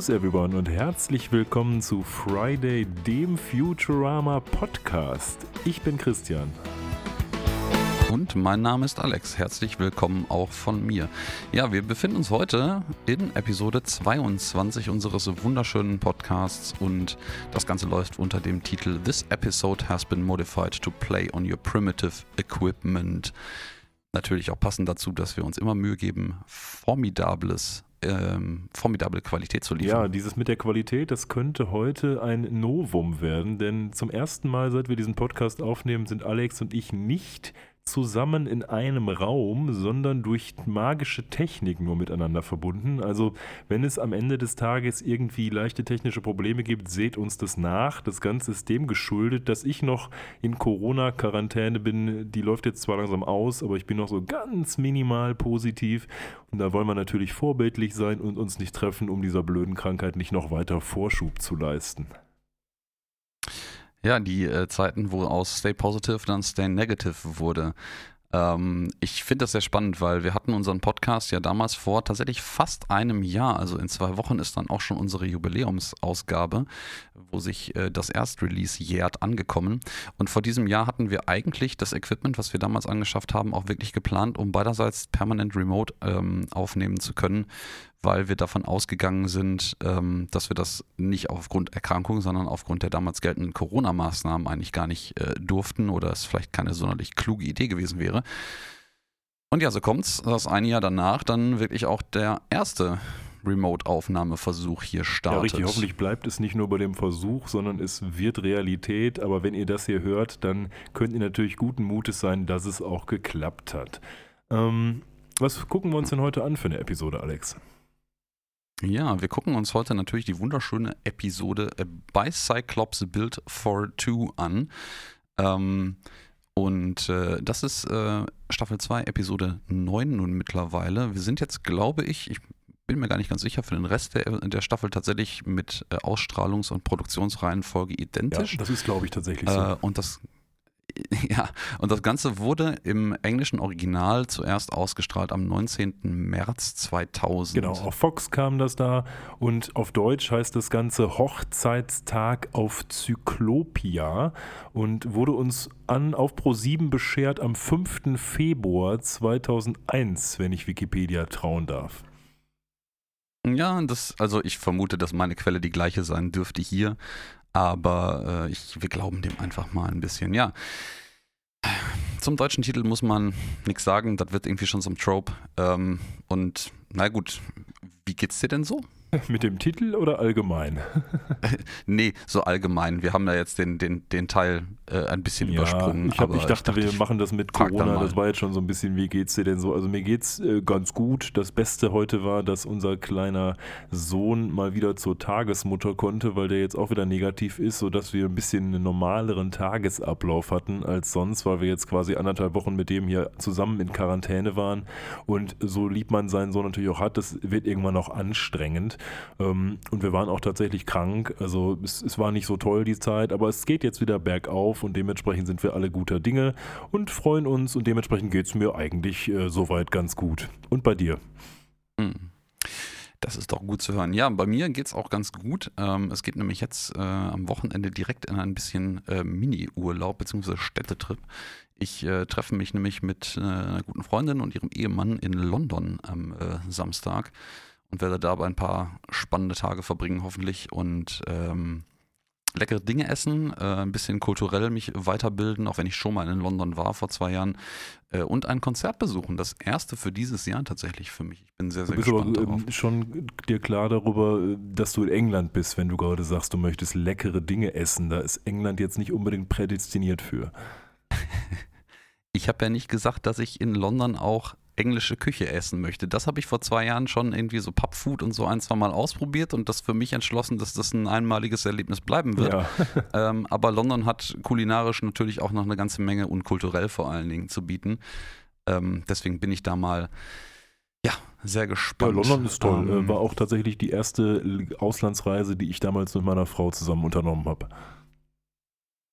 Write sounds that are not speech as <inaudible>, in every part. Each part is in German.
Servus everyone und herzlich willkommen zu Friday, dem Futurama Podcast. Ich bin Christian. Und mein Name ist Alex. Herzlich willkommen auch von mir. Ja, wir befinden uns heute in Episode 22 unseres wunderschönen Podcasts und das Ganze läuft unter dem Titel This episode has been modified to play on your primitive equipment. Natürlich auch passend dazu, dass wir uns immer Mühe geben, formidables ähm, formidable Qualität zu liefern. Ja, dieses mit der Qualität, das könnte heute ein Novum werden, denn zum ersten Mal, seit wir diesen Podcast aufnehmen, sind Alex und ich nicht zusammen in einem Raum, sondern durch magische Technik nur miteinander verbunden. Also wenn es am Ende des Tages irgendwie leichte technische Probleme gibt, seht uns das nach. Das Ganze ist dem geschuldet, dass ich noch in Corona-Quarantäne bin. Die läuft jetzt zwar langsam aus, aber ich bin noch so ganz minimal positiv. Und da wollen wir natürlich vorbildlich sein und uns nicht treffen, um dieser blöden Krankheit nicht noch weiter Vorschub zu leisten. Ja, die äh, Zeiten, wo aus Stay Positive dann Stay Negative wurde. Ähm, ich finde das sehr spannend, weil wir hatten unseren Podcast ja damals vor tatsächlich fast einem Jahr, also in zwei Wochen ist dann auch schon unsere Jubiläumsausgabe, wo sich äh, das Erstrelease jährt, angekommen. Und vor diesem Jahr hatten wir eigentlich das Equipment, was wir damals angeschafft haben, auch wirklich geplant, um beiderseits permanent remote ähm, aufnehmen zu können weil wir davon ausgegangen sind, ähm, dass wir das nicht aufgrund Erkrankung, sondern aufgrund der damals geltenden Corona-Maßnahmen eigentlich gar nicht äh, durften oder es vielleicht keine sonderlich kluge Idee gewesen wäre. Und ja, so kommt's, dass ein Jahr danach dann wirklich auch der erste Remote-Aufnahmeversuch hier startet. Ja, richtig. Hoffentlich bleibt es nicht nur bei dem Versuch, sondern es wird Realität. Aber wenn ihr das hier hört, dann könnt ihr natürlich guten Mutes sein, dass es auch geklappt hat. Ähm, was gucken wir uns denn heute an für eine Episode, Alex? Ja, wir gucken uns heute natürlich die wunderschöne Episode bei Cyclops Build for Two an. Ähm, und äh, das ist äh, Staffel 2, Episode 9 nun mittlerweile. Wir sind jetzt, glaube ich, ich bin mir gar nicht ganz sicher, für den Rest der, der Staffel tatsächlich mit äh, Ausstrahlungs- und Produktionsreihenfolge identisch. Ja, das ist, glaube ich, tatsächlich so. Äh, und das <laughs> Ja, und das Ganze wurde im englischen Original zuerst ausgestrahlt am 19. März 2000. Genau, auf Fox kam das da und auf Deutsch heißt das Ganze Hochzeitstag auf Zyklopia und wurde uns an auf Pro7 beschert am 5. Februar 2001, wenn ich Wikipedia trauen darf. Ja, das, also ich vermute, dass meine Quelle die gleiche sein dürfte hier. Aber äh, ich, wir glauben dem einfach mal ein bisschen. Ja. Zum deutschen Titel muss man nichts sagen, das wird irgendwie schon ein Trope. Ähm, und na gut, wie geht's dir denn so? <laughs> Mit dem Titel oder allgemein? <laughs> nee, so allgemein. Wir haben da jetzt den, den, den Teil äh, ein bisschen ja, übersprungen. Ich, hab, ich, dachte, ich, dachte, wir machen das mit Corona. Das war jetzt schon so ein bisschen, wie geht's dir denn so? Also mir geht's äh, ganz gut. Das Beste heute war, dass unser kleiner Sohn mal wieder zur Tagesmutter konnte, weil der jetzt auch wieder negativ ist, sodass wir ein bisschen einen normaleren Tagesablauf hatten als sonst, weil wir jetzt quasi anderthalb Wochen mit dem hier zusammen in Quarantäne waren. Und so lieb man seinen Sohn natürlich auch hat, das wird irgendwann auch anstrengend. Ähm, und wir waren auch tatsächlich krank. Also es, es war nicht so toll die Zeit, aber es geht jetzt wieder bergauf und dementsprechend sind wir alle guter Dinge und freuen uns und dementsprechend geht es mir eigentlich äh, soweit ganz gut. Und bei dir? Hm. Das ist doch gut zu hören. Ja, bei mir geht es auch ganz gut. Ähm, es geht nämlich jetzt äh, am Wochenende direkt in ein bisschen äh, Mini-Urlaub bzw. Städtetrip. Ich äh, treffe mich nämlich mit äh, einer guten Freundin und ihrem Ehemann in London am äh, Samstag und werde dabei ein paar spannende Tage verbringen, hoffentlich. Und ähm, leckere Dinge essen, äh, ein bisschen kulturell mich weiterbilden, auch wenn ich schon mal in London war vor zwei Jahren. Äh, und ein Konzert besuchen. Das erste für dieses Jahr tatsächlich für mich. Ich bin sehr, sehr du bist gespannt aber, darauf. schon dir klar darüber, äh, dass du in England bist, wenn du gerade sagst, du möchtest leckere Dinge essen. Da ist England jetzt nicht unbedingt prädestiniert für. <laughs> ich habe ja nicht gesagt, dass ich in London auch englische Küche essen möchte. Das habe ich vor zwei Jahren schon irgendwie so Pubfood und so ein, zwei Mal ausprobiert und das für mich entschlossen, dass das ein einmaliges Erlebnis bleiben wird. Ja. <laughs> ähm, aber London hat kulinarisch natürlich auch noch eine ganze Menge und kulturell vor allen Dingen zu bieten. Ähm, deswegen bin ich da mal ja, sehr gespannt. Ja, London ist toll. Ähm, War auch tatsächlich die erste Auslandsreise, die ich damals mit meiner Frau zusammen unternommen habe.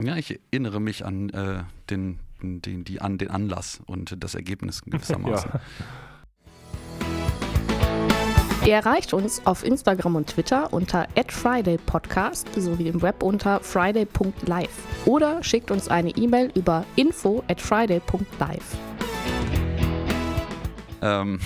Ja, ich erinnere mich an äh, den den, die an, den Anlass und das Ergebnis gewissermaßen. <laughs> ja. Ihr erreicht uns auf Instagram und Twitter unter @fridaypodcast sowie im Web unter friday.live oder schickt uns eine E-Mail über info at friday.live. Ähm,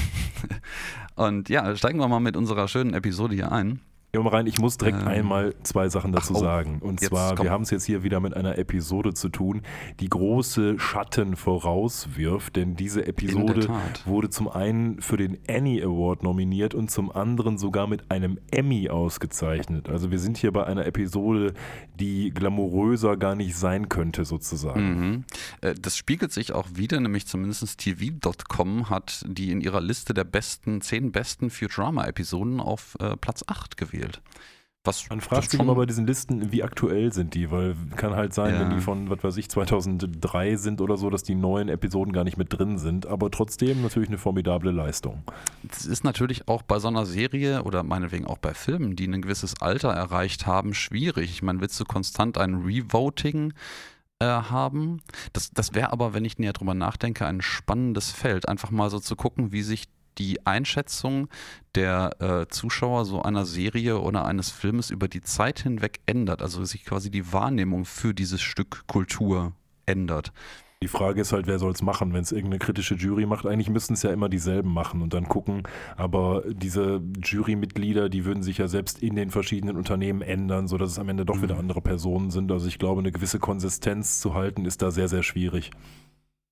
<laughs> und ja, steigen wir mal mit unserer schönen Episode hier ein. Ja, mal rein, ich muss direkt ähm, einmal zwei Sachen dazu ach, oh, sagen. Und zwar, komm. wir haben es jetzt hier wieder mit einer Episode zu tun, die große Schatten vorauswirft, denn diese Episode wurde zum einen für den Annie Award nominiert und zum anderen sogar mit einem Emmy ausgezeichnet. Also wir sind hier bei einer Episode, die glamouröser gar nicht sein könnte, sozusagen. Mhm. Äh, das spiegelt sich auch wieder, nämlich zumindest TV.com hat die in ihrer Liste der besten, zehn besten Futurama-Episoden auf äh, Platz 8 gewählt gespielt. Was Man fragt sich immer bei diesen Listen, wie aktuell sind die, weil kann halt sein, ja. wenn die von, was weiß ich, 2003 sind oder so, dass die neuen Episoden gar nicht mit drin sind, aber trotzdem natürlich eine formidable Leistung. Es ist natürlich auch bei so einer Serie oder meinetwegen auch bei Filmen, die ein gewisses Alter erreicht haben, schwierig. Ich meine, willst du konstant ein Revoting äh, haben? Das, das wäre aber, wenn ich näher drüber nachdenke, ein spannendes Feld, einfach mal so zu gucken, wie sich die Einschätzung der äh, Zuschauer so einer Serie oder eines Filmes über die Zeit hinweg ändert, also sich quasi die Wahrnehmung für dieses Stück Kultur ändert. Die Frage ist halt, wer soll es machen, wenn es irgendeine kritische Jury macht? Eigentlich müssten es ja immer dieselben machen und dann gucken. Aber diese Jurymitglieder, die würden sich ja selbst in den verschiedenen Unternehmen ändern, sodass es am Ende doch wieder mhm. andere Personen sind. Also ich glaube, eine gewisse Konsistenz zu halten, ist da sehr, sehr schwierig.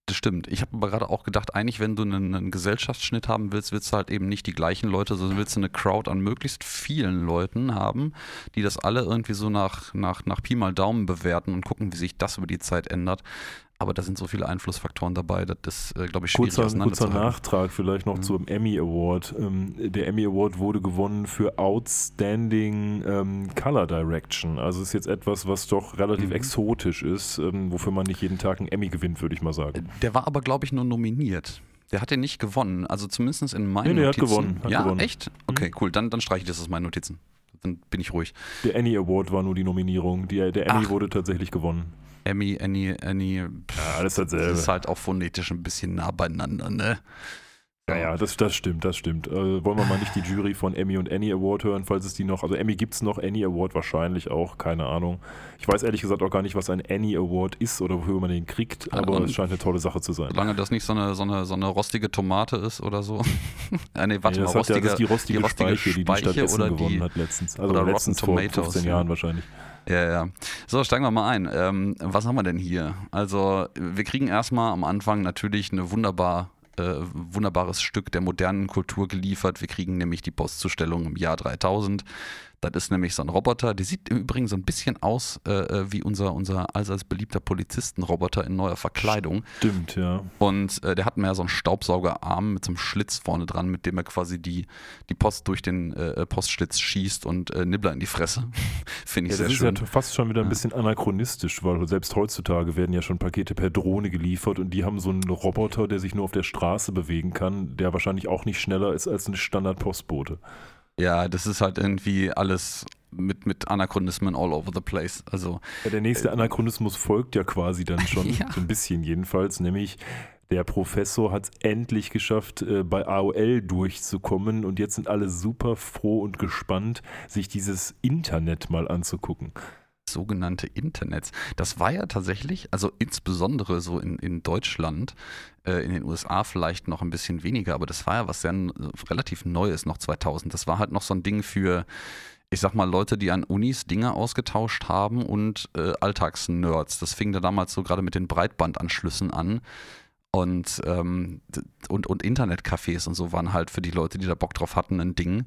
Das stimmt. Ich habe aber gerade auch gedacht, eigentlich, wenn du einen, einen, Gesellschaftsschnitt haben willst, willst du halt eben nicht die gleichen Leute, sondern willst du eine Crowd an möglichst vielen Leuten haben, die das alle irgendwie so nach, nach, nach Pi mal Daumen bewerten und gucken, wie sich das über die Zeit ändert. Aber da sind so viele Einflussfaktoren dabei, das ist, äh, glaube ich, schwierig kurzer, kurzer Nachtrag vielleicht noch mhm. zum Emmy Award. Ähm, der Emmy Award wurde gewonnen für Outstanding ähm, Color Direction. Also ist jetzt etwas, was doch relativ mhm. exotisch ist, ähm, wofür man nicht jeden Tag einen Emmy gewinnt, würde ich mal sagen. Der war aber, glaube ich, nur nominiert. Der hat den nicht gewonnen. Also zumindest in meinen nee, nee, Notizen. Hat gewonnen, hat ja, gewonnen. echt? Okay, mhm. cool. Dann, dann streiche ich das aus meinen Notizen. Dann bin ich ruhig. Der Annie Award war nur die Nominierung. Die, der Emmy Ach. wurde tatsächlich gewonnen. Emmy, Annie, Annie. Pff, ja, alles dasselbe. Das ist halt auch phonetisch ein bisschen nah beieinander, ne? Ja, ja, das, das stimmt, das stimmt. Äh, wollen wir mal nicht die Jury von Emmy und Annie Award hören, falls es die noch. Also Emmy gibt es noch, Annie Award wahrscheinlich auch, keine Ahnung. Ich weiß ehrlich gesagt auch gar nicht, was ein Annie Award ist oder wofür man den kriegt, aber und es scheint eine tolle Sache zu sein. Solange das nicht so eine, so eine, so eine rostige Tomate ist oder so. äh, <laughs> nee, warte nee, mal, rostige, ja, das ist die rostige, die rostige Speiche, die die Stadt Essen gewonnen die, hat letztens. Also letztens vor 15 Jahren ja. wahrscheinlich. Ja, ja. So, steigen wir mal ein. Ähm, was haben wir denn hier? Also, wir kriegen erstmal am Anfang natürlich eine wunderbar äh, wunderbares Stück der modernen Kultur geliefert. Wir kriegen nämlich die Postzustellung im Jahr 3000 das ist nämlich so ein Roboter, der sieht im Übrigen so ein bisschen aus äh, äh, wie unser, unser allseits beliebter Polizistenroboter in neuer Verkleidung. Stimmt, ja. Und äh, der hat mehr so einen Staubsaugerarm mit so einem Schlitz vorne dran, mit dem er quasi die, die Post durch den äh, Postschlitz schießt und äh, Nibbler in die Fresse. <laughs> Finde ich ja, sehr schön. Das ist ja fast schon wieder ein bisschen anachronistisch, weil selbst heutzutage werden ja schon Pakete per Drohne geliefert und die haben so einen Roboter, der sich nur auf der Straße bewegen kann, der wahrscheinlich auch nicht schneller ist als ein Standard-Postbote. Ja, das ist halt irgendwie alles mit, mit Anachronismen all over the place. Also, ja, der nächste äh, Anachronismus folgt ja quasi dann schon, <laughs> ja. so ein bisschen jedenfalls, nämlich der Professor hat es endlich geschafft, äh, bei AOL durchzukommen und jetzt sind alle super froh und gespannt, sich dieses Internet mal anzugucken sogenannte Internets. Das war ja tatsächlich, also insbesondere so in, in Deutschland, äh, in den USA vielleicht noch ein bisschen weniger, aber das war ja was sehr relativ Neues noch 2000. Das war halt noch so ein Ding für, ich sag mal, Leute, die an Unis Dinge ausgetauscht haben und äh, Alltagsnerds. Das fing da damals so gerade mit den Breitbandanschlüssen an. Und, ähm, und, und Internetcafés und so waren halt für die Leute, die da Bock drauf hatten, ein Ding.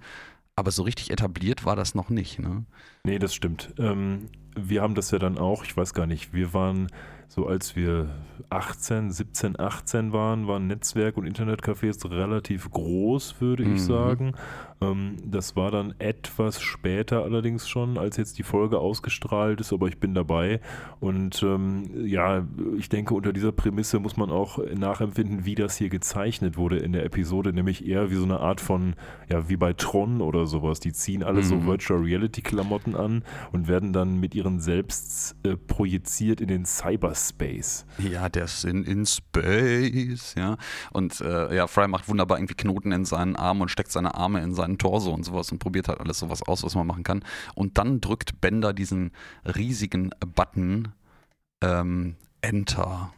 Aber so richtig etabliert war das noch nicht, ne? Nee, das stimmt. Ähm, wir haben das ja dann auch, ich weiß gar nicht, wir waren so als wir 18, 17, 18 waren, waren Netzwerk- und Internetcafés relativ groß, würde mhm. ich sagen. Ähm, das war dann etwas später allerdings schon, als jetzt die Folge ausgestrahlt ist, aber ich bin dabei. Und ähm, ja, ich denke, unter dieser Prämisse muss man auch nachempfinden, wie das hier gezeichnet wurde in der Episode, nämlich eher wie so eine Art von, ja, wie bei Tron oder sowas. Die ziehen alle mhm. so Virtual Reality Klamotten an und werden dann mit ihren selbst äh, projiziert in den Cyberspace. Ja, der Sinn in Space, ja. Und äh, ja, Fry macht wunderbar irgendwie Knoten in seinen Armen und steckt seine Arme in seinen Torso und sowas und probiert halt alles sowas aus, was man machen kann. Und dann drückt Bender diesen riesigen Button ähm, Enter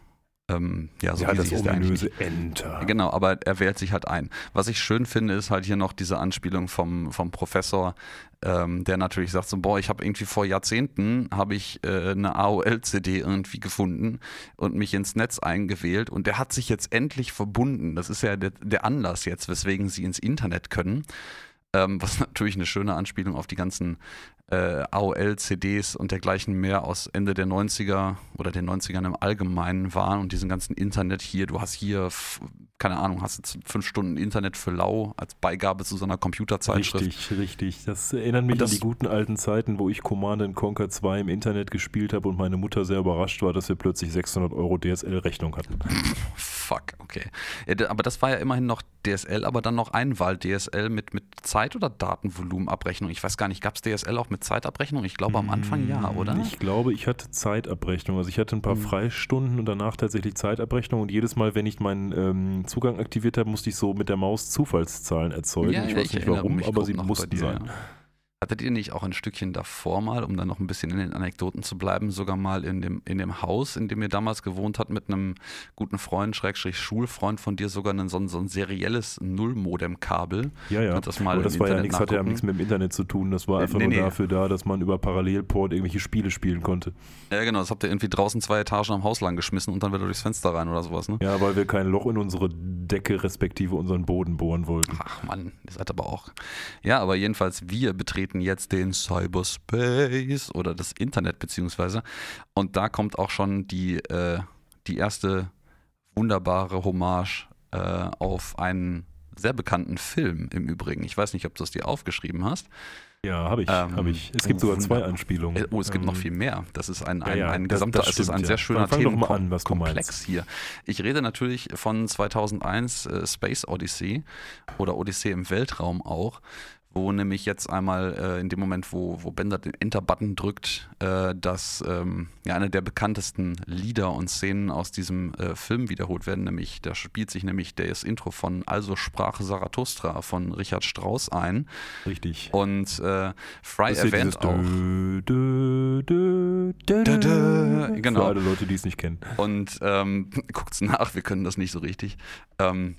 ähm, ja, so ja, das ist ominöse Enter. Genau, aber er wählt sich halt ein. Was ich schön finde, ist halt hier noch diese Anspielung vom, vom Professor, ähm, der natürlich sagt so, boah, ich habe irgendwie vor Jahrzehnten habe ich äh, eine AOL-CD irgendwie gefunden und mich ins Netz eingewählt und der hat sich jetzt endlich verbunden. Das ist ja der, der Anlass jetzt, weswegen sie ins Internet können. Ähm, was <laughs> natürlich eine schöne Anspielung auf die ganzen äh, AOL-CDs und dergleichen mehr aus Ende der 90er oder den 90ern im Allgemeinen waren und diesen ganzen Internet hier, du hast hier, keine Ahnung, hast jetzt fünf Stunden Internet für lau als Beigabe zu so einer Computerzeitschrift. Richtig, richtig. Das erinnert mich das, an die guten alten Zeiten, wo ich Command Conquer 2 im Internet gespielt habe und meine Mutter sehr überrascht war, dass wir plötzlich 600 Euro DSL-Rechnung hatten. Fuck, okay. Ja, aber das war ja immerhin noch DSL, aber dann noch Einwahl-DSL mit, mit Zeit- oder Datenvolumenabrechnung. Ich weiß gar nicht, gab es DSL auch mit Zeitabrechnung? Ich glaube am Anfang ja, mm, oder? Ich glaube, ich hatte Zeitabrechnung. Also ich hatte ein paar hm. Freistunden und danach tatsächlich Zeitabrechnung und jedes Mal, wenn ich meinen ähm, Zugang aktiviert habe, musste ich so mit der Maus Zufallszahlen erzeugen. Ja, ich weiß ich nicht warum, aber sie mussten dir, sein. Ja. Hattet ihr nicht auch ein Stückchen davor mal, um dann noch ein bisschen in den Anekdoten zu bleiben, sogar mal in dem, in dem Haus, in dem ihr damals gewohnt habt, mit einem guten Freund, Schrägstrich Schulfreund von dir, sogar ein, so, ein, so ein serielles Nullmodem-Kabel? Ja, ja. Das, mal das war ja nichts, hatte ja nichts mit dem Internet zu tun. Das war einfach nee, nur nee. dafür da, dass man über Parallelport irgendwelche Spiele spielen konnte. Ja, genau. Das habt ihr irgendwie draußen zwei Etagen am Haus lang geschmissen und dann wieder durchs Fenster rein oder sowas, ne? Ja, weil wir kein Loch in unsere Decke respektive unseren Boden bohren wollten. Ach Mann, ihr seid aber auch. Ja, aber jedenfalls, wir betreten jetzt den Cyberspace oder das Internet beziehungsweise. Und da kommt auch schon die, äh, die erste wunderbare Hommage äh, auf einen sehr bekannten Film im Übrigen. Ich weiß nicht, ob du es dir aufgeschrieben hast. Ja, habe ich, ähm, hab ich. Es gibt sogar zwei Anspielungen. Oh, es gibt ähm, noch viel mehr. Das ist ein, ein, ja, ja, ein gesamter, das, das stimmt, es ist ein sehr schöner ja. Themenkomplex hier. Ich rede natürlich von 2001 äh, Space Odyssey oder Odyssee im Weltraum auch wo nämlich jetzt einmal äh, in dem Moment, wo, wo Bender den Enter-Button drückt, äh, dass ähm, ja, eine der bekanntesten Lieder und Szenen aus diesem äh, Film wiederholt werden, nämlich da spielt sich nämlich das Intro von Also sprach Zarathustra von Richard Strauss ein. Richtig. Und äh, Fry erwähnt auch. Dö, dö, dö, genau. Für alle Leute, die es nicht kennen. Und ähm, <laughs> guckt's nach, wir können das nicht so richtig. Ähm,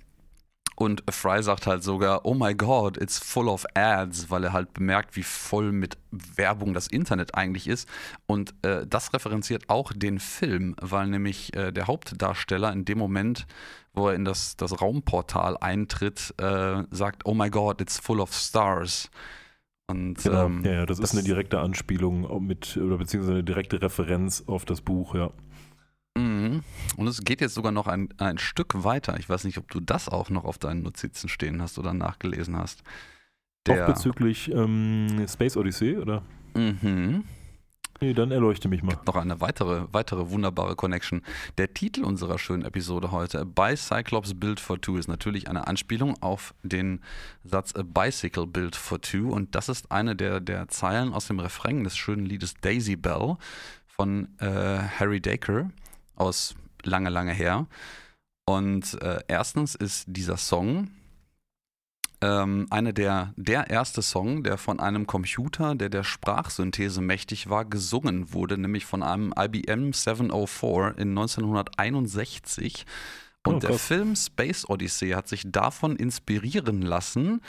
und Fry sagt halt sogar, oh my god, it's full of ads, weil er halt bemerkt, wie voll mit Werbung das Internet eigentlich ist. Und äh, das referenziert auch den Film, weil nämlich äh, der Hauptdarsteller in dem Moment, wo er in das, das Raumportal eintritt, äh, sagt, oh my god, it's full of stars. Und, genau. ähm, ja, das, das ist eine direkte Anspielung mit, oder beziehungsweise eine direkte Referenz auf das Buch, ja. Mhm. Und es geht jetzt sogar noch ein, ein Stück weiter. Ich weiß nicht, ob du das auch noch auf deinen Notizen stehen hast oder nachgelesen hast. Der, auch bezüglich ähm, Space Odyssey, oder? Mhm. Nee, dann erleuchte mich mal. Gibt noch eine weitere, weitere wunderbare Connection. Der Titel unserer schönen Episode heute, By Cyclops Build for Two, ist natürlich eine Anspielung auf den Satz A Bicycle Build for Two. Und das ist eine der, der Zeilen aus dem Refrain des schönen Liedes Daisy Bell von äh, Harry Dacre aus lange, lange her. Und äh, erstens ist dieser Song ähm, eine der, der erste Song, der von einem Computer, der der Sprachsynthese mächtig war, gesungen wurde, nämlich von einem IBM 704 in 1961. Und oh, der Film Space Odyssey hat sich davon inspirieren lassen,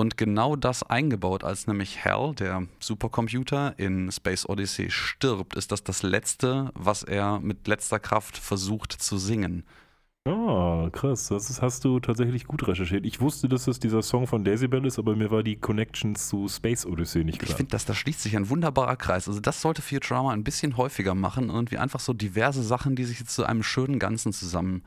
und genau das eingebaut, als nämlich Hal, der Supercomputer in Space Odyssey stirbt, ist das das Letzte, was er mit letzter Kraft versucht zu singen. Oh, krass. Das ist, hast du tatsächlich gut recherchiert. Ich wusste, dass es dieser Song von Daisy Bell ist, aber mir war die Connection zu Space Odyssey nicht klar. Ich finde, da schließt sich ein wunderbarer Kreis. Also das sollte Futurama ein bisschen häufiger machen und wie einfach so diverse Sachen, die sich jetzt zu einem schönen Ganzen zusammen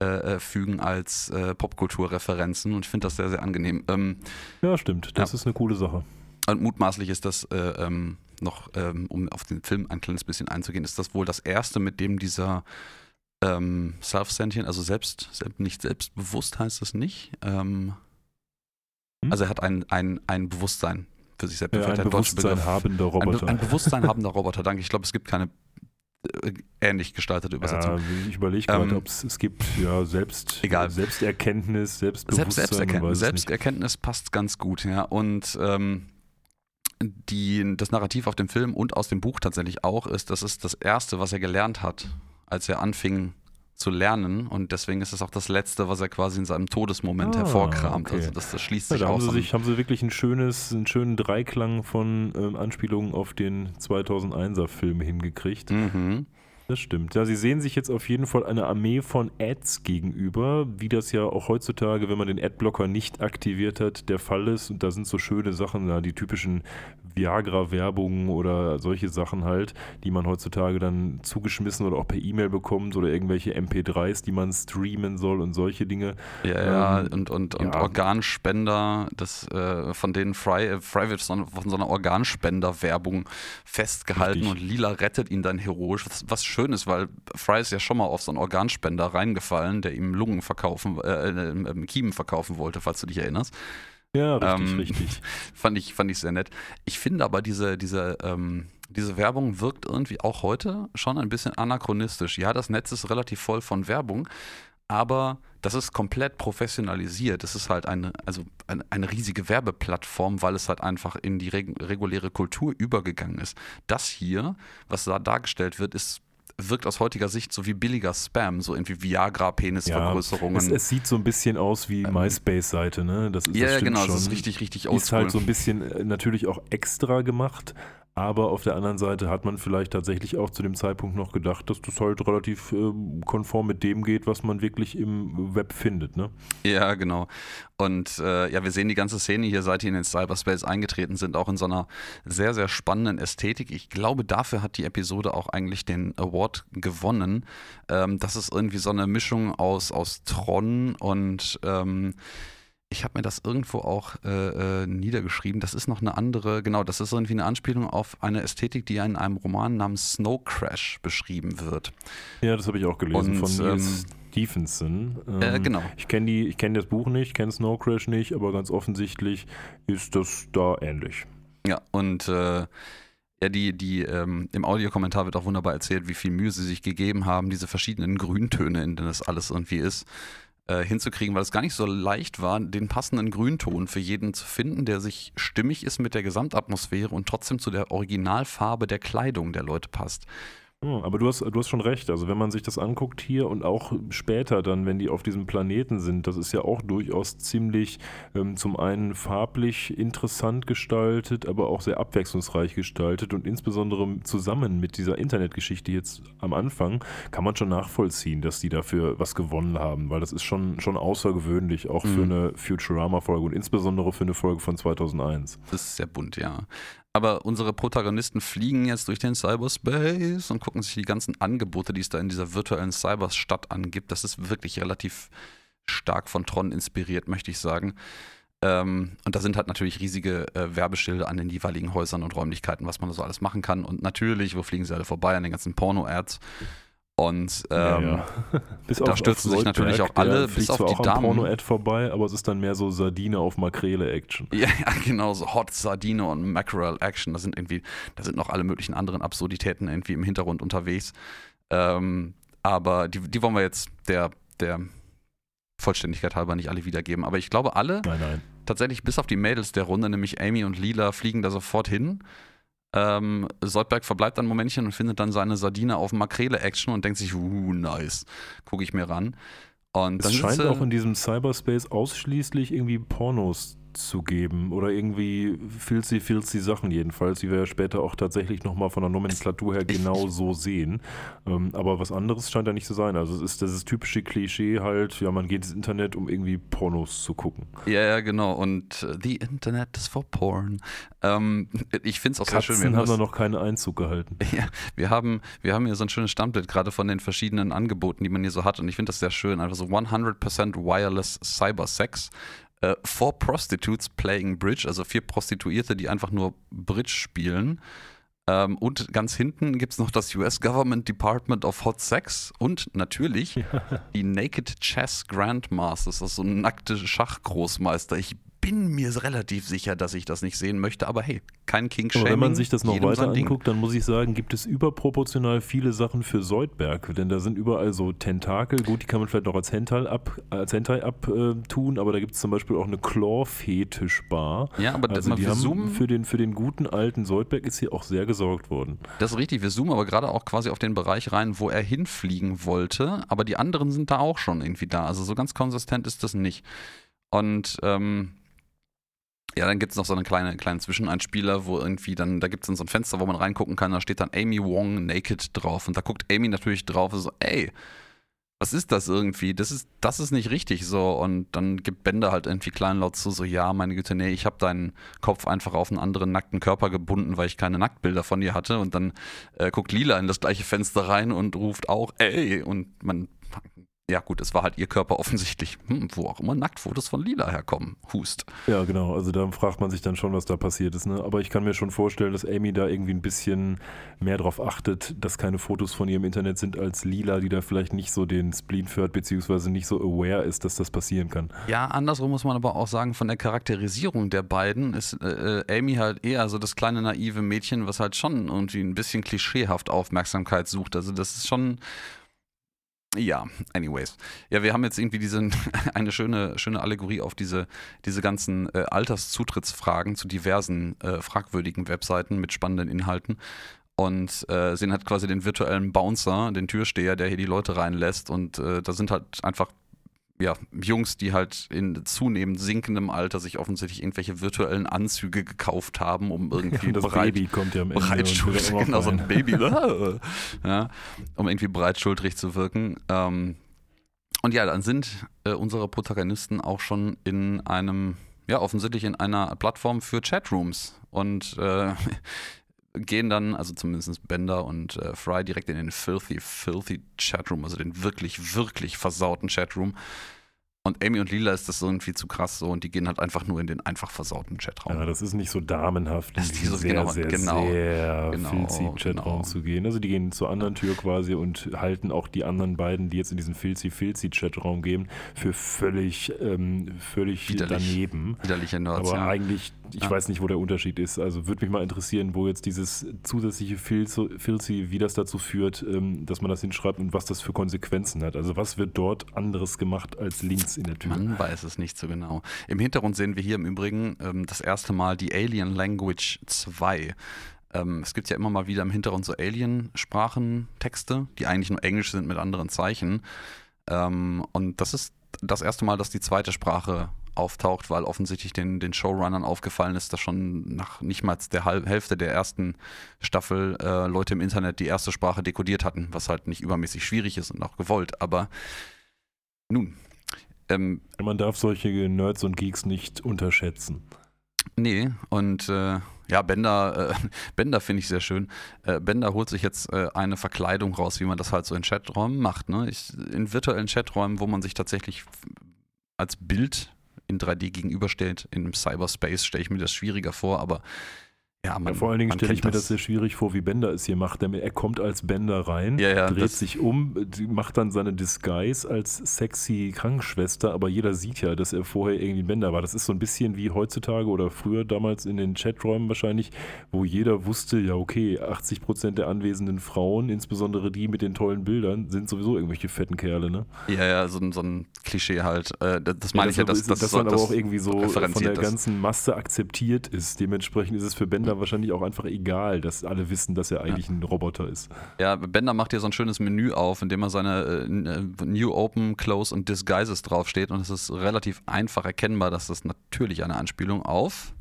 äh, äh, fügen als äh, Popkulturreferenzen und ich finde das sehr, sehr angenehm. Ähm, ja, stimmt. Das ja. ist eine coole Sache. Und mutmaßlich ist das äh, ähm, noch, ähm, um auf den Film ein kleines bisschen einzugehen, ist das wohl das erste, mit dem dieser ähm, Self-Sentient, also selbst, selbst, nicht selbstbewusst heißt das nicht. Ähm, hm? Also er hat ein, ein, ein Bewusstsein, für sich selbst. Ja, ein Bewusstsein habender Roboter. Ein, ein Bewusstsein <laughs> habender Roboter, danke. Ich glaube, es gibt keine ähnlich gestaltete Übersetzung. Ja, ich überlege gerade, ähm, ob es gibt ja selbst egal. Selbsterkenntnis, Selbstbewusstsein. Selbst, Selbsterkenntnis, Selbsterkenntnis passt ganz gut, ja. Und ähm, die, das Narrativ auf dem Film und aus dem Buch tatsächlich auch ist, das ist das Erste, was er gelernt hat, als er anfing zu lernen und deswegen ist es auch das Letzte, was er quasi in seinem Todesmoment ah, hervorkramt. Okay. Also das, das schließt sich ja, da aus. Haben sie, sich, haben sie wirklich ein schönes, einen schönen Dreiklang von ähm, Anspielungen auf den 2001er Film hingekriegt. Mhm. Das stimmt. Ja, sie sehen sich jetzt auf jeden Fall eine Armee von Ads gegenüber, wie das ja auch heutzutage, wenn man den Adblocker nicht aktiviert hat, der Fall ist. Und da sind so schöne Sachen, ja, die typischen Viagra-Werbungen oder solche Sachen halt, die man heutzutage dann zugeschmissen oder auch per E-Mail bekommt oder irgendwelche MP3s, die man streamen soll und solche Dinge. Ja, ja, ähm, und, und, und ja. Organspender, das, äh, von denen Fry, äh, Fry wird von, so einer Organspender-Werbung festgehalten Richtig. und Lila rettet ihn dann heroisch, was, was schön ist, weil Fry ist ja schon mal auf so einen Organspender reingefallen, der ihm Lungen verkaufen, äh, äh, äh, Kiemen verkaufen wollte, falls du dich erinnerst. Ja, richtig, ähm, richtig. <laughs> Fand ich, fand ich sehr nett. Ich finde aber diese, diese, ähm, diese Werbung wirkt irgendwie auch heute schon ein bisschen anachronistisch. Ja, das Netz ist relativ voll von Werbung, aber das ist komplett professionalisiert. Das ist halt eine, also eine, eine riesige Werbeplattform, weil es halt einfach in die reg reguläre Kultur übergegangen ist. Das hier, was da dargestellt wird, ist wirkt aus heutiger Sicht so wie billiger Spam, so irgendwie Viagra-Penisvergrößerungen. Ja, es, es, sieht so ein bisschen aus wie ähm, MySpace-Seite, ne? Das ist, ja, das genau, schon. das ist richtig, richtig Ist halt so ein bisschen äh, natürlich auch extra gemacht, aber auf der anderen Seite hat man vielleicht tatsächlich auch zu dem Zeitpunkt noch gedacht, dass das halt relativ äh, konform mit dem geht, was man wirklich im Web findet. Ne? Ja, genau. Und äh, ja, wir sehen die ganze Szene hier, seit die in den Cyberspace eingetreten sind, auch in so einer sehr, sehr spannenden Ästhetik. Ich glaube, dafür hat die Episode auch eigentlich den Award gewonnen. Ähm, das ist irgendwie so eine Mischung aus, aus Tron und ähm, ich habe mir das irgendwo auch äh, äh, niedergeschrieben. Das ist noch eine andere, genau, das ist irgendwie eine Anspielung auf eine Ästhetik, die in einem Roman namens Snow Crash beschrieben wird. Ja, das habe ich auch gelesen Und, von Nils ähm, Stephenson. Ähm, äh, genau. Ich kenne kenn das Buch nicht, kenne Snow Crash nicht, aber ganz offensichtlich ist das da ähnlich. Ja, und äh, ja, die, die, ähm, im Audiokommentar wird auch wunderbar erzählt, wie viel Mühe sie sich gegeben haben, diese verschiedenen Grüntöne, in denen das alles irgendwie ist, äh, hinzukriegen, weil es gar nicht so leicht war, den passenden Grünton für jeden zu finden, der sich stimmig ist mit der Gesamtatmosphäre und trotzdem zu der Originalfarbe der Kleidung der Leute passt. Hm, aber du hast, du hast schon recht. Also wenn man sich das anguckt hier und auch später dann, wenn die auf diesem Planeten sind, das ist ja auch durchaus ziemlich ähm, zum einen farblich interessant gestaltet, aber auch sehr abwechslungsreich gestaltet und insbesondere zusammen mit dieser Internetgeschichte jetzt am Anfang kann man schon nachvollziehen, dass die dafür was gewonnen haben, weil das ist schon, schon außergewöhnlich, auch mhm. für eine Futurama-Folge und insbesondere für eine Folge von 2001. Das ist sehr bunt, ja. Aber unsere Protagonisten fliegen jetzt durch den Cyberspace und gucken sich die ganzen Angebote, die es da in dieser virtuellen Cyberstadt angibt. Das ist wirklich relativ stark von Tron inspiriert, möchte ich sagen. Ähm, und da sind halt natürlich riesige äh, Werbeschilder an den jeweiligen Häusern und Räumlichkeiten, was man da so alles machen kann. Und natürlich, wo fliegen sie alle vorbei? An den ganzen Porno-Ads. Und ähm, ja, ja. <laughs> da auf, stürzen sich natürlich auch alle, bis auf die Damen. Porno-Ad vorbei, aber es ist dann mehr so Sardine auf Makrele-Action. <laughs> Ja, ja, genau, so Hot Sardine und Mackerel-Action. Da sind irgendwie, da sind noch alle möglichen anderen Absurditäten irgendwie im Hintergrund unterwegs. Ähm, aber die, die wollen wir jetzt der, der Vollständigkeit halber nicht alle wiedergeben. Aber ich glaube, alle, nein, nein. tatsächlich bis auf die Mädels der Runde, nämlich Amy und Lila, fliegen da sofort hin ähm, Soldberg verbleibt dann ein Momentchen und findet dann seine Sardine auf Makrele-Action und denkt sich, uh, nice, gucke ich mir ran. Und es scheint auch in diesem Cyberspace ausschließlich irgendwie Pornos zu geben oder irgendwie filzy, filzy Sachen jedenfalls, die wir ja später auch tatsächlich nochmal von der Nomenklatur her genau so sehen. Ähm, aber was anderes scheint ja nicht zu sein. Also es ist das typische Klischee halt, ja, man geht ins Internet, um irgendwie Pornos zu gucken. Ja, ja, genau. Und uh, the Internet is for porn. Ähm, ich finde es auch Katzen sehr schön. Wir haben da noch keinen Einzug gehalten. <laughs> Ja, wir haben, wir haben hier so ein schönes Stammbild gerade von den verschiedenen Angeboten, die man hier so hat. Und ich finde das sehr schön. Einfach so 100% Wireless Cyber Sex äh, Four Prostitutes Playing Bridge, also vier Prostituierte, die einfach nur Bridge spielen. Ähm, und ganz hinten gibt es noch das US Government Department of Hot Sex und natürlich ja. die Naked Chess Grandmasters, also nackte Schachgroßmeister. Ich bin mir relativ sicher, dass ich das nicht sehen möchte, aber hey, kein king -Shaming, Wenn man sich das noch weiter anguckt, dann muss ich sagen, gibt es überproportional viele Sachen für Soldberg, denn da sind überall so Tentakel, gut, die kann man vielleicht noch als Hentai ab, als Hentai abtun, äh, aber da gibt es zum Beispiel auch eine Claw-Fetisch-Bar. Ja, aber also die haben zoomen, für den, für den guten alten Soldberg ist hier auch sehr gesorgt worden. Das ist richtig, wir zoomen aber gerade auch quasi auf den Bereich rein, wo er hinfliegen wollte, aber die anderen sind da auch schon irgendwie da, also so ganz konsistent ist das nicht. Und ähm, ja, dann gibt es noch so einen kleinen, kleinen Zwischeneinspieler, wo irgendwie dann, da gibt es dann so ein Fenster, wo man reingucken kann, da steht dann Amy Wong Naked drauf. Und da guckt Amy natürlich drauf und so, ey, was ist das irgendwie? Das ist, das ist nicht richtig so. Und dann gibt Bender halt irgendwie kleinlaut zu, so, ja, meine Güte, nee, ich habe deinen Kopf einfach auf einen anderen nackten Körper gebunden, weil ich keine Nacktbilder von dir hatte. Und dann äh, guckt Lila in das gleiche Fenster rein und ruft auch, ey, und man ja gut, es war halt ihr Körper offensichtlich, hm, wo auch immer Nacktfotos von Lila herkommen. Hust. Ja, genau. Also da fragt man sich dann schon, was da passiert ist. Ne? Aber ich kann mir schon vorstellen, dass Amy da irgendwie ein bisschen mehr darauf achtet, dass keine Fotos von ihr im Internet sind als Lila, die da vielleicht nicht so den Spleen führt, beziehungsweise nicht so aware ist, dass das passieren kann. Ja, andersrum muss man aber auch sagen, von der Charakterisierung der beiden ist äh, äh Amy halt eher so das kleine naive Mädchen, was halt schon irgendwie ein bisschen klischeehaft Aufmerksamkeit sucht. Also das ist schon ja, anyways. Ja, wir haben jetzt irgendwie diese, <laughs> eine schöne, schöne Allegorie auf diese, diese ganzen äh, Alterszutrittsfragen zu diversen äh, fragwürdigen Webseiten mit spannenden Inhalten. Und äh, sehen halt quasi den virtuellen Bouncer, den Türsteher, der hier die Leute reinlässt. Und äh, da sind halt einfach ja, Jungs, die halt in zunehmend sinkendem Alter sich offensichtlich irgendwelche virtuellen Anzüge gekauft haben, um irgendwie ja, das bereit, Baby kommt ja am Ende breitschultrig, genau, so ein Baby, <laughs> <laughs> ja, um irgendwie breitschultrig zu wirken. Ähm, und ja, dann sind äh, unsere Protagonisten auch schon in einem, ja, offensichtlich in einer Plattform für Chatrooms und äh, gehen dann, also zumindest Bender und äh, Fry, direkt in den filthy, filthy Chatroom, also den wirklich, wirklich versauten Chatroom und Amy und Lila ist das irgendwie zu krass so und die gehen halt einfach nur in den einfach versauten Chatraum. Ja, das ist nicht so damenhaft, in diesen sehr, genau, sehr, genau, sehr genau, filzy Chatraum genau. zu gehen. Also die gehen zur anderen Tür quasi und halten auch die anderen beiden, die jetzt in diesen filzy, filzy Chatraum gehen, für völlig, ähm, völlig Widerlich. daneben. Widerliche Nerds, Aber ja. eigentlich, ich ja. weiß nicht, wo der Unterschied ist. Also würde mich mal interessieren, wo jetzt dieses zusätzliche filzy, wie das dazu führt, ähm, dass man das hinschreibt und was das für Konsequenzen hat. Also was wird dort anderes gemacht als links in der Tür. Man weiß es nicht so genau. Im Hintergrund sehen wir hier im Übrigen ähm, das erste Mal die Alien Language 2. Ähm, es gibt ja immer mal wieder im Hintergrund so Alien-Sprachentexte, die eigentlich nur Englisch sind mit anderen Zeichen. Ähm, und das ist das erste Mal, dass die zweite Sprache auftaucht, weil offensichtlich den, den Showrunnern aufgefallen ist, dass schon nach nicht mal der Hälfte der ersten Staffel äh, Leute im Internet die erste Sprache dekodiert hatten, was halt nicht übermäßig schwierig ist und auch gewollt. Aber nun, ähm, Man darf solche Nerds und Geeks nicht unterschätzen. Nee, und äh, ja, Bender, äh, <laughs> Bender finde ich sehr schön. Äh, Bender holt sich jetzt äh, eine Verkleidung raus, wie man das halt so in Chaträumen macht. Ne? Ich, in virtuellen Chaträumen, wo man sich tatsächlich als Bild in 3D gegenüberstellt, in einem Cyberspace stelle ich mir das schwieriger vor, aber ja, man, ja, vor allen Dingen stelle ich mir das. das sehr schwierig vor, wie Bender es hier macht. Er kommt als Bender rein, ja, ja, dreht sich um, macht dann seine Disguise als sexy Krankenschwester, aber jeder sieht ja, dass er vorher irgendwie Bender war. Das ist so ein bisschen wie heutzutage oder früher damals in den Chaträumen wahrscheinlich, wo jeder wusste, ja okay, 80 Prozent der anwesenden Frauen, insbesondere die mit den tollen Bildern, sind sowieso irgendwelche fetten Kerle, ne? Ja, ja, so, so ein Klischee halt. Äh, das meine ich ja, dass das, das, das, dann aber auch irgendwie so von der ganzen Masse akzeptiert ist. Dementsprechend ist es für Bender Wahrscheinlich auch einfach egal, dass alle wissen, dass er eigentlich ja. ein Roboter ist. Ja, Bender macht hier so ein schönes Menü auf, in dem er seine äh, New Open, Close und Disguises draufsteht und es ist relativ einfach erkennbar, dass das natürlich eine Anspielung auf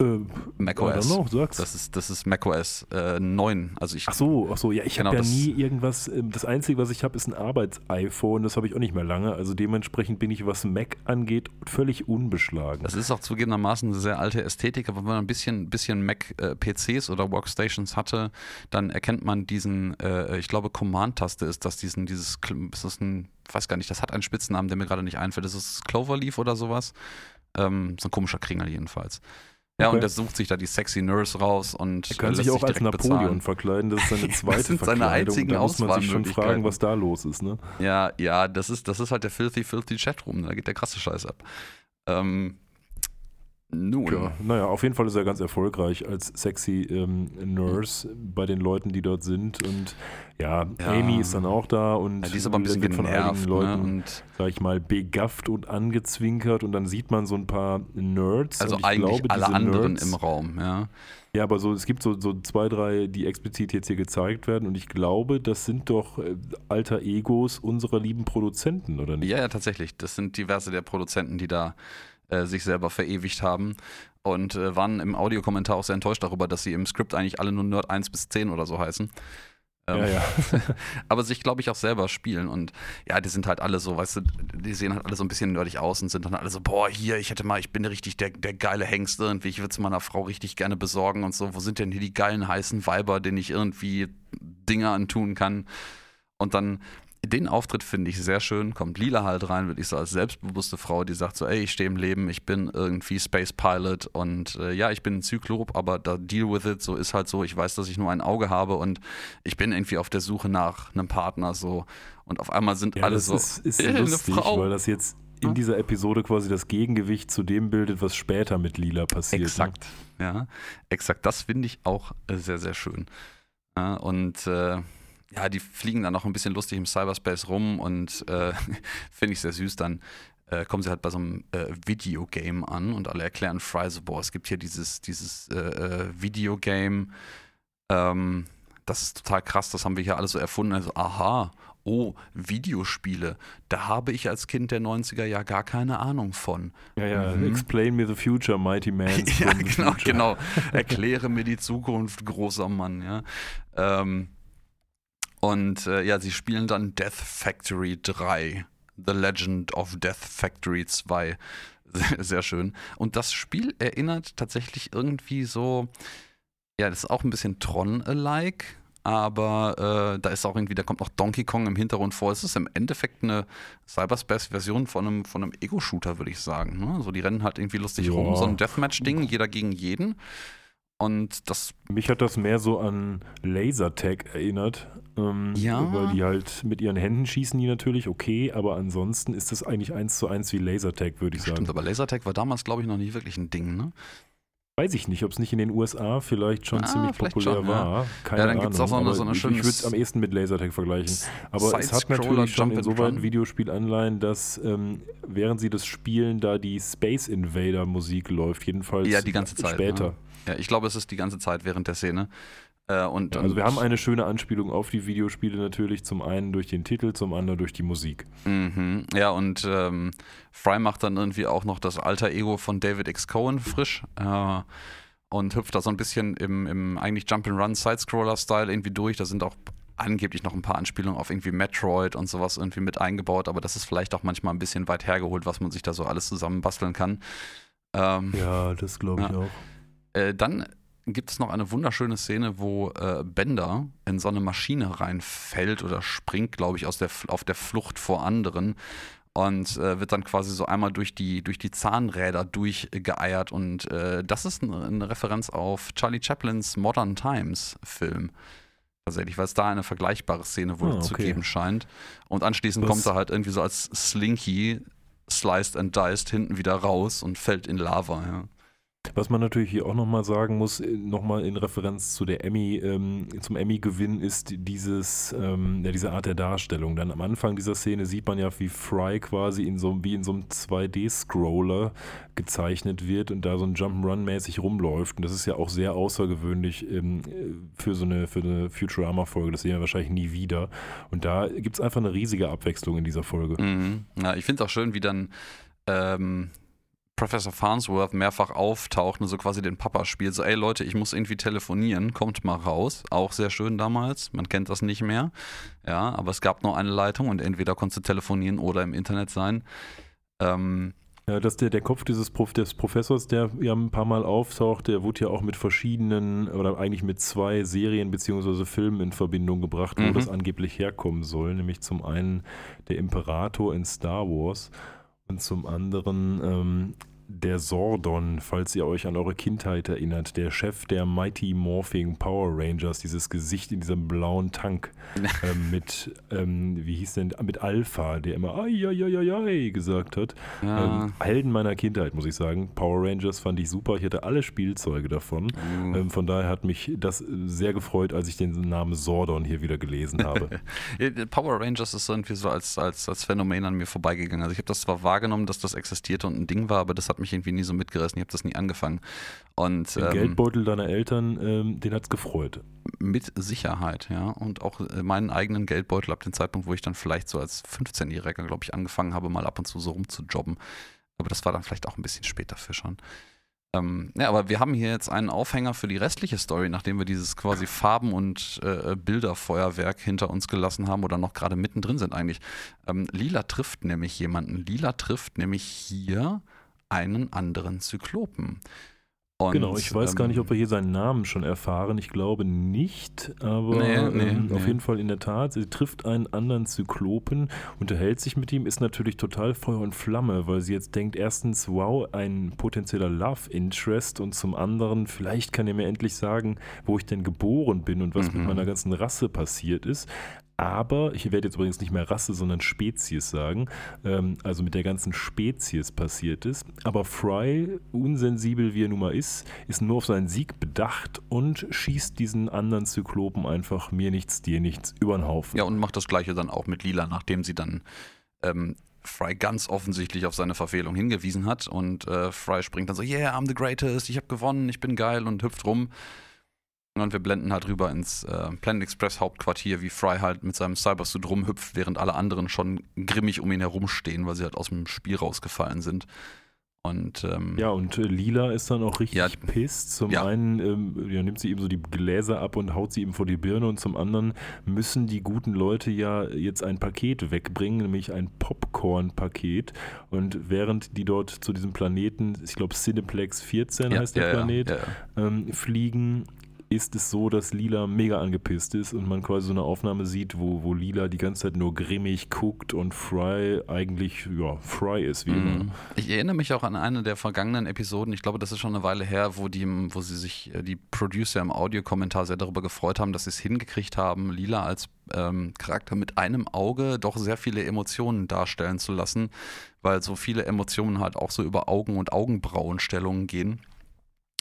äh, macOS. Know. Das ist, das ist macOS äh, 9. Also ich, ach so, ach so, ja, ich genau, habe ja nie irgendwas, ähm, das Einzige, was ich habe, ist ein Arbeits-iPhone, das habe ich auch nicht mehr lange, also dementsprechend bin ich, was Mac angeht, völlig unbeschlagen. Das ist auch zugegebenermaßen eine sehr alte Ästhetik, aber wenn man ein bisschen, bisschen Mac-PCs äh, oder Workstations hatte, dann erkennt man diesen, äh, ich glaube Command-Taste ist das, diesen, dieses, ist das ein, weiß gar nicht, das hat einen Spitznamen, der mir gerade nicht einfällt, ist es Cloverleaf oder sowas? Ähm, so ein komischer Kringel jedenfalls. Ja, okay. und der sucht sich da die sexy Nurse raus und er kann sich auch als Napoleon bezahlen. verkleiden. Das ist seine <laughs> zweite das sind seine einzigen da muss man sich schon fragen, was da los ist, ne? Ja, ja, das ist, das ist halt der filthy, filthy Chatroom. Da geht der krasse Scheiß ab. Ähm, nun. Ja, naja, auf jeden Fall ist er ganz erfolgreich als sexy ähm, Nurse bei den Leuten, die dort sind. Und ja, ja. Amy ist dann auch da und ja, die ist aber ein bisschen wird von einigen ne? Leuten, ne? sag ich mal, begafft und angezwinkert. Und dann sieht man so ein paar Nerds. Also eigentlich glaube, alle anderen Nerds, im Raum, ja. Ja, aber so, es gibt so, so zwei, drei, die explizit jetzt hier gezeigt werden. Und ich glaube, das sind doch äh, alter Egos unserer lieben Produzenten, oder nicht? Ja, ja, tatsächlich. Das sind diverse der Produzenten, die da äh, sich selber verewigt haben und äh, waren im Audiokommentar auch sehr enttäuscht darüber, dass sie im Skript eigentlich alle nur Nerd 1 bis 10 oder so heißen. Ähm, ja, ja. <laughs> aber sich, glaube ich, auch selber spielen. Und ja, die sind halt alle so, weißt du, die sehen halt alle so ein bisschen nerdig aus und sind dann alle so, boah, hier, ich hätte mal, ich bin richtig der, der geile Hengst irgendwie, ich würde es meiner Frau richtig gerne besorgen und so. Wo sind denn hier die geilen heißen Weiber, denen ich irgendwie Dinge antun kann? Und dann den Auftritt finde ich sehr schön. Kommt Lila halt rein, würde ich so als selbstbewusste Frau, die sagt so, ey, ich stehe im Leben, ich bin irgendwie Space Pilot und äh, ja, ich bin ein Zyklop, aber da deal with it, so ist halt so. Ich weiß, dass ich nur ein Auge habe und ich bin irgendwie auf der Suche nach einem Partner so. Und auf einmal sind ja, alle das so. Ist, ist <laughs> äh, lustig, weil das jetzt in dieser Episode quasi das Gegengewicht zu dem bildet, was später mit Lila passiert. Ne? Exakt, ne? ja, exakt. Das finde ich auch äh, sehr, sehr schön. Ja, und äh, ja, die fliegen dann noch ein bisschen lustig im Cyberspace rum und äh, <laughs> finde ich sehr süß. Dann äh, kommen sie halt bei so einem äh, Videogame an und alle erklären Fry so, boah, es gibt hier dieses, dieses äh, äh, Videogame, ähm, das ist total krass, das haben wir hier alle so erfunden. Also, aha, oh, Videospiele, da habe ich als Kind der 90er ja gar keine Ahnung von. Ja, ja, mhm. explain me the future, mighty man. <laughs> ja, genau, genau. Erkläre mir die Zukunft, großer Mann, ja. Ähm, und äh, ja, sie spielen dann Death Factory 3. The Legend of Death Factory 2. <laughs> Sehr, sehr schön. Und das Spiel erinnert tatsächlich irgendwie so, ja, das ist auch ein bisschen Tron-alike, aber äh, da ist auch irgendwie, da kommt noch Donkey Kong im Hintergrund vor. Es ist im Endeffekt eine Cyberspace-Version von einem, von einem Ego-Shooter, würde ich sagen. Ne? So, die rennen halt irgendwie lustig ja. rum, so ein Deathmatch-Ding, jeder gegen jeden. Und das. Mich hat das mehr so an Lasertag erinnert. Ähm, ja. Weil die halt mit ihren Händen schießen, die natürlich okay, aber ansonsten ist das eigentlich eins zu eins wie Lasertag, würde ich sagen. Stimmt, aber Lasertag war damals, glaube ich, noch nie wirklich ein Ding, ne? Weiß ich nicht, ob es nicht in den USA vielleicht schon ah, ziemlich populär schon, war. Ja. Keine ja, dann gibt es auch so eine, so eine schöne. Ich würde es am ehesten mit Lasertag vergleichen. Aber es hat natürlich schon insoweit Videospielanleihen, dass ähm, während sie das spielen, da die Space Invader Musik läuft. Jedenfalls ja, die ganze Zeit, später. Ne? Ja, ich glaube, es ist die ganze Zeit während der Szene. Äh, und, ja, also wir haben eine schöne Anspielung auf die Videospiele natürlich, zum einen durch den Titel, zum anderen durch die Musik. Mhm. Ja, und ähm, Fry macht dann irgendwie auch noch das alter Ego von David X. Cohen frisch. Äh, und hüpft da so ein bisschen im, im eigentlich Jump'n'Run Sidescroller-Style irgendwie durch. Da sind auch angeblich noch ein paar Anspielungen auf irgendwie Metroid und sowas irgendwie mit eingebaut, aber das ist vielleicht auch manchmal ein bisschen weit hergeholt, was man sich da so alles zusammenbasteln kann. Ähm, ja, das glaube ich ja. auch. Äh, dann gibt es noch eine wunderschöne Szene, wo äh, Bender in so eine Maschine reinfällt oder springt, glaube ich, aus der, auf der Flucht vor anderen und äh, wird dann quasi so einmal durch die, durch die Zahnräder durchgeeiert. Und äh, das ist eine, eine, Referenz auf Charlie Chaplins Modern Times Film. Tatsächlich, weil es da eine vergleichbare Szene wohl ah, okay. zu geben scheint. Und anschließend Was? kommt er halt irgendwie so als Slinky, sliced and diced, hinten wieder raus und fällt in Lava. Ja. Was man natürlich hier auch nochmal sagen muss, äh, nochmal in Referenz zu der Emmy, ähm, zum Emmy-Gewinn ist dieses, ähm, ja, diese Art der Darstellung. Dann am Anfang dieser Szene sieht man ja, wie Fry quasi in so, wie in so einem 2D-Scroller gezeichnet wird und da so ein Jump'n'Run-mäßig rumläuft. Und das ist ja auch sehr außergewöhnlich ähm, für so eine, für eine Futurama-Folge. Das sehen wir wahrscheinlich nie wieder. Und da gibt es einfach eine riesige Abwechslung in dieser Folge. Mhm. Ja, ich finde es auch schön, wie dann ähm, Professor Farnsworth mehrfach auftaucht und so quasi den Papa spielt. So, ey Leute, ich muss irgendwie telefonieren, kommt mal raus. Auch sehr schön damals. Man kennt das nicht mehr. Ja, aber es gab nur eine Leitung und entweder konntest du telefonieren oder im Internet sein. Ähm, ja, dass der, der Kopf dieses Prof, des Professors, der ja ein paar Mal auftaucht, der wurde ja auch mit verschiedenen oder eigentlich mit zwei Serien bzw. Filmen in Verbindung gebracht, wo mhm. das angeblich herkommen soll. Nämlich zum einen der Imperator in Star Wars und zum anderen ähm, der Sordon, falls ihr euch an eure Kindheit erinnert, der Chef der Mighty Morphing Power Rangers, dieses Gesicht in diesem blauen Tank <laughs> ähm, mit, ähm, wie hieß denn, mit Alpha, der immer ai, ai, ai, ai gesagt hat. Ja. Ähm, Helden meiner Kindheit, muss ich sagen. Power Rangers fand ich super. Ich hatte alle Spielzeuge davon. Mhm. Ähm, von daher hat mich das sehr gefreut, als ich den Namen Sordon hier wieder gelesen habe. <laughs> Power Rangers ist irgendwie so als, als, als Phänomen an mir vorbeigegangen. Also ich habe das zwar wahrgenommen, dass das existierte und ein Ding war, aber das hat mich irgendwie nie so mitgerissen. Ich habe das nie angefangen. Und, ähm, Geldbeutel deiner Eltern, ähm, den hat es gefreut. Mit Sicherheit, ja. Und auch äh, meinen eigenen Geldbeutel ab dem Zeitpunkt, wo ich dann vielleicht so als 15-Jähriger, glaube ich, angefangen habe, mal ab und zu so rumzujobben. Aber das war dann vielleicht auch ein bisschen später für schon. Ähm, ja, aber wir haben hier jetzt einen Aufhänger für die restliche Story, nachdem wir dieses quasi Farben- und äh, Bilderfeuerwerk hinter uns gelassen haben oder noch gerade mittendrin sind eigentlich. Ähm, Lila trifft nämlich jemanden. Lila trifft nämlich hier einen anderen Zyklopen. Und, genau, ich weiß ähm, gar nicht, ob wir hier seinen Namen schon erfahren. Ich glaube nicht, aber nee, nee, ähm, nee. auf jeden Fall in der Tat. Sie trifft einen anderen Zyklopen, unterhält sich mit ihm, ist natürlich total Feuer und Flamme, weil sie jetzt denkt, erstens, wow, ein potenzieller Love Interest und zum anderen, vielleicht kann er mir endlich sagen, wo ich denn geboren bin und was mhm. mit meiner ganzen Rasse passiert ist aber, ich werde jetzt übrigens nicht mehr Rasse, sondern Spezies sagen, ähm, also mit der ganzen Spezies passiert ist. Aber Fry, unsensibel wie er nun mal ist, ist nur auf seinen Sieg bedacht und schießt diesen anderen Zyklopen einfach mir nichts, dir nichts über den Haufen. Ja, und macht das gleiche dann auch mit Lila, nachdem sie dann ähm, Fry ganz offensichtlich auf seine Verfehlung hingewiesen hat und äh, Fry springt dann so, yeah, I'm the greatest, ich habe gewonnen, ich bin geil und hüpft rum. Und wir blenden halt rüber ins äh, Planet Express Hauptquartier, wie Fry halt mit seinem Cybersuit rumhüpft, während alle anderen schon grimmig um ihn herumstehen, weil sie halt aus dem Spiel rausgefallen sind. Und, ähm, ja, und äh, Lila ist dann auch richtig ja, pisst. Zum ja. einen ähm, ja, nimmt sie ihm so die Gläser ab und haut sie ihm vor die Birne und zum anderen müssen die guten Leute ja jetzt ein Paket wegbringen, nämlich ein Popcorn-Paket. Und während die dort zu diesem Planeten, ich glaube Cineplex 14 ja, heißt der Planet, ähm, fliegen, ist es so, dass Lila mega angepisst ist und man quasi so eine Aufnahme sieht, wo, wo Lila die ganze Zeit nur grimmig guckt und Fry eigentlich, ja, Fry ist, wie immer. Mhm. Ich erinnere mich auch an eine der vergangenen Episoden, ich glaube, das ist schon eine Weile her, wo, die, wo sie sich, äh, die Producer im Audiokommentar sehr darüber gefreut haben, dass sie es hingekriegt haben, Lila als ähm, Charakter mit einem Auge doch sehr viele Emotionen darstellen zu lassen, weil so viele Emotionen halt auch so über Augen- und Augenbrauenstellungen gehen.